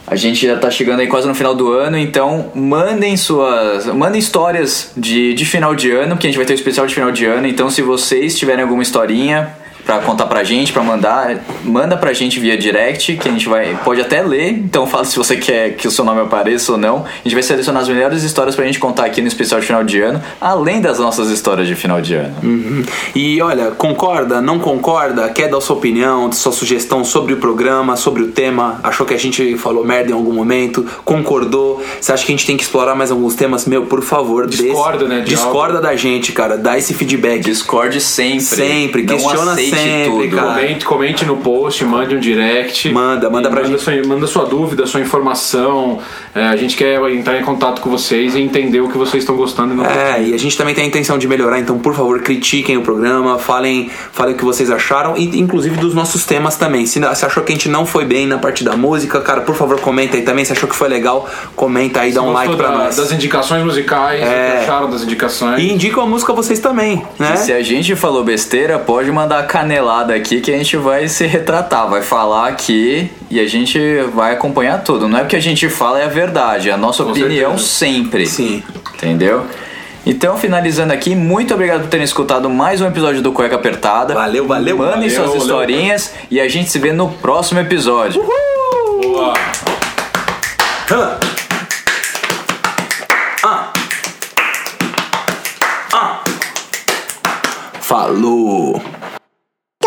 A gente já tá chegando aí quase no final do ano, então mandem suas. Mandem histórias de, de final de ano, que a gente vai ter o especial de final de ano. Então, se vocês tiverem alguma historinha pra contar pra gente, pra mandar, manda pra gente via direct, que a gente vai. Pode até ler, então fala se você quer que o seu nome apareça ou não. A gente vai selecionar as melhores histórias pra gente contar aqui no especial de final de ano, além das nossas histórias de final de ano. Uhum. E olha, concorda, não concorda? Quer dar sua opinião, sua sugestão sobre o programa, sobre o tema? Achou que a gente falou merda em algum momento? Concordou? Você acha que a gente tem que explorar mais alguns temas? Meu, por favor, Discorda, desse- né, de Discorda da gente, cara. Dá esse feedback. Discorde sempre. Sempre, Não questiona aceite sempre, tudo. cara. Comente, comente no post, mande um direct. Manda, manda pra gente. Sua, manda sua dúvida, sua informação. É, a gente quer entrar em contato com vocês e entender o que vocês estão gostando e É, e a gente também tem a intenção de melhorar, então por favor critiquem o programa, falem, falem o que vocês acharam e inclusive dos nossos temas também. Se você achou que a gente não foi bem na parte da música, cara, por favor comenta aí também. Se achou que foi legal, comenta aí, dá um like pra da- nós. Das indicações musicais, É. o que acharam das indicações. E indicam a música vocês também, né? E se a gente falou besteira, pode mandar a canelada aqui que a gente vai se retratar, vai falar aqui e a gente vai acompanhar tudo. Não é porque a gente fala é a verdade, é a nossa opinião certeza. sempre. Sim. Entendeu? Então, finalizando aqui, muito obrigado por terem escutado mais um episódio do Cueca Apertada. Valeu, valeu, Mandem valeu, suas valeu. historinhas e a gente se vê no próximo episódio. Boa. Hã? Ah. Ah. Falou.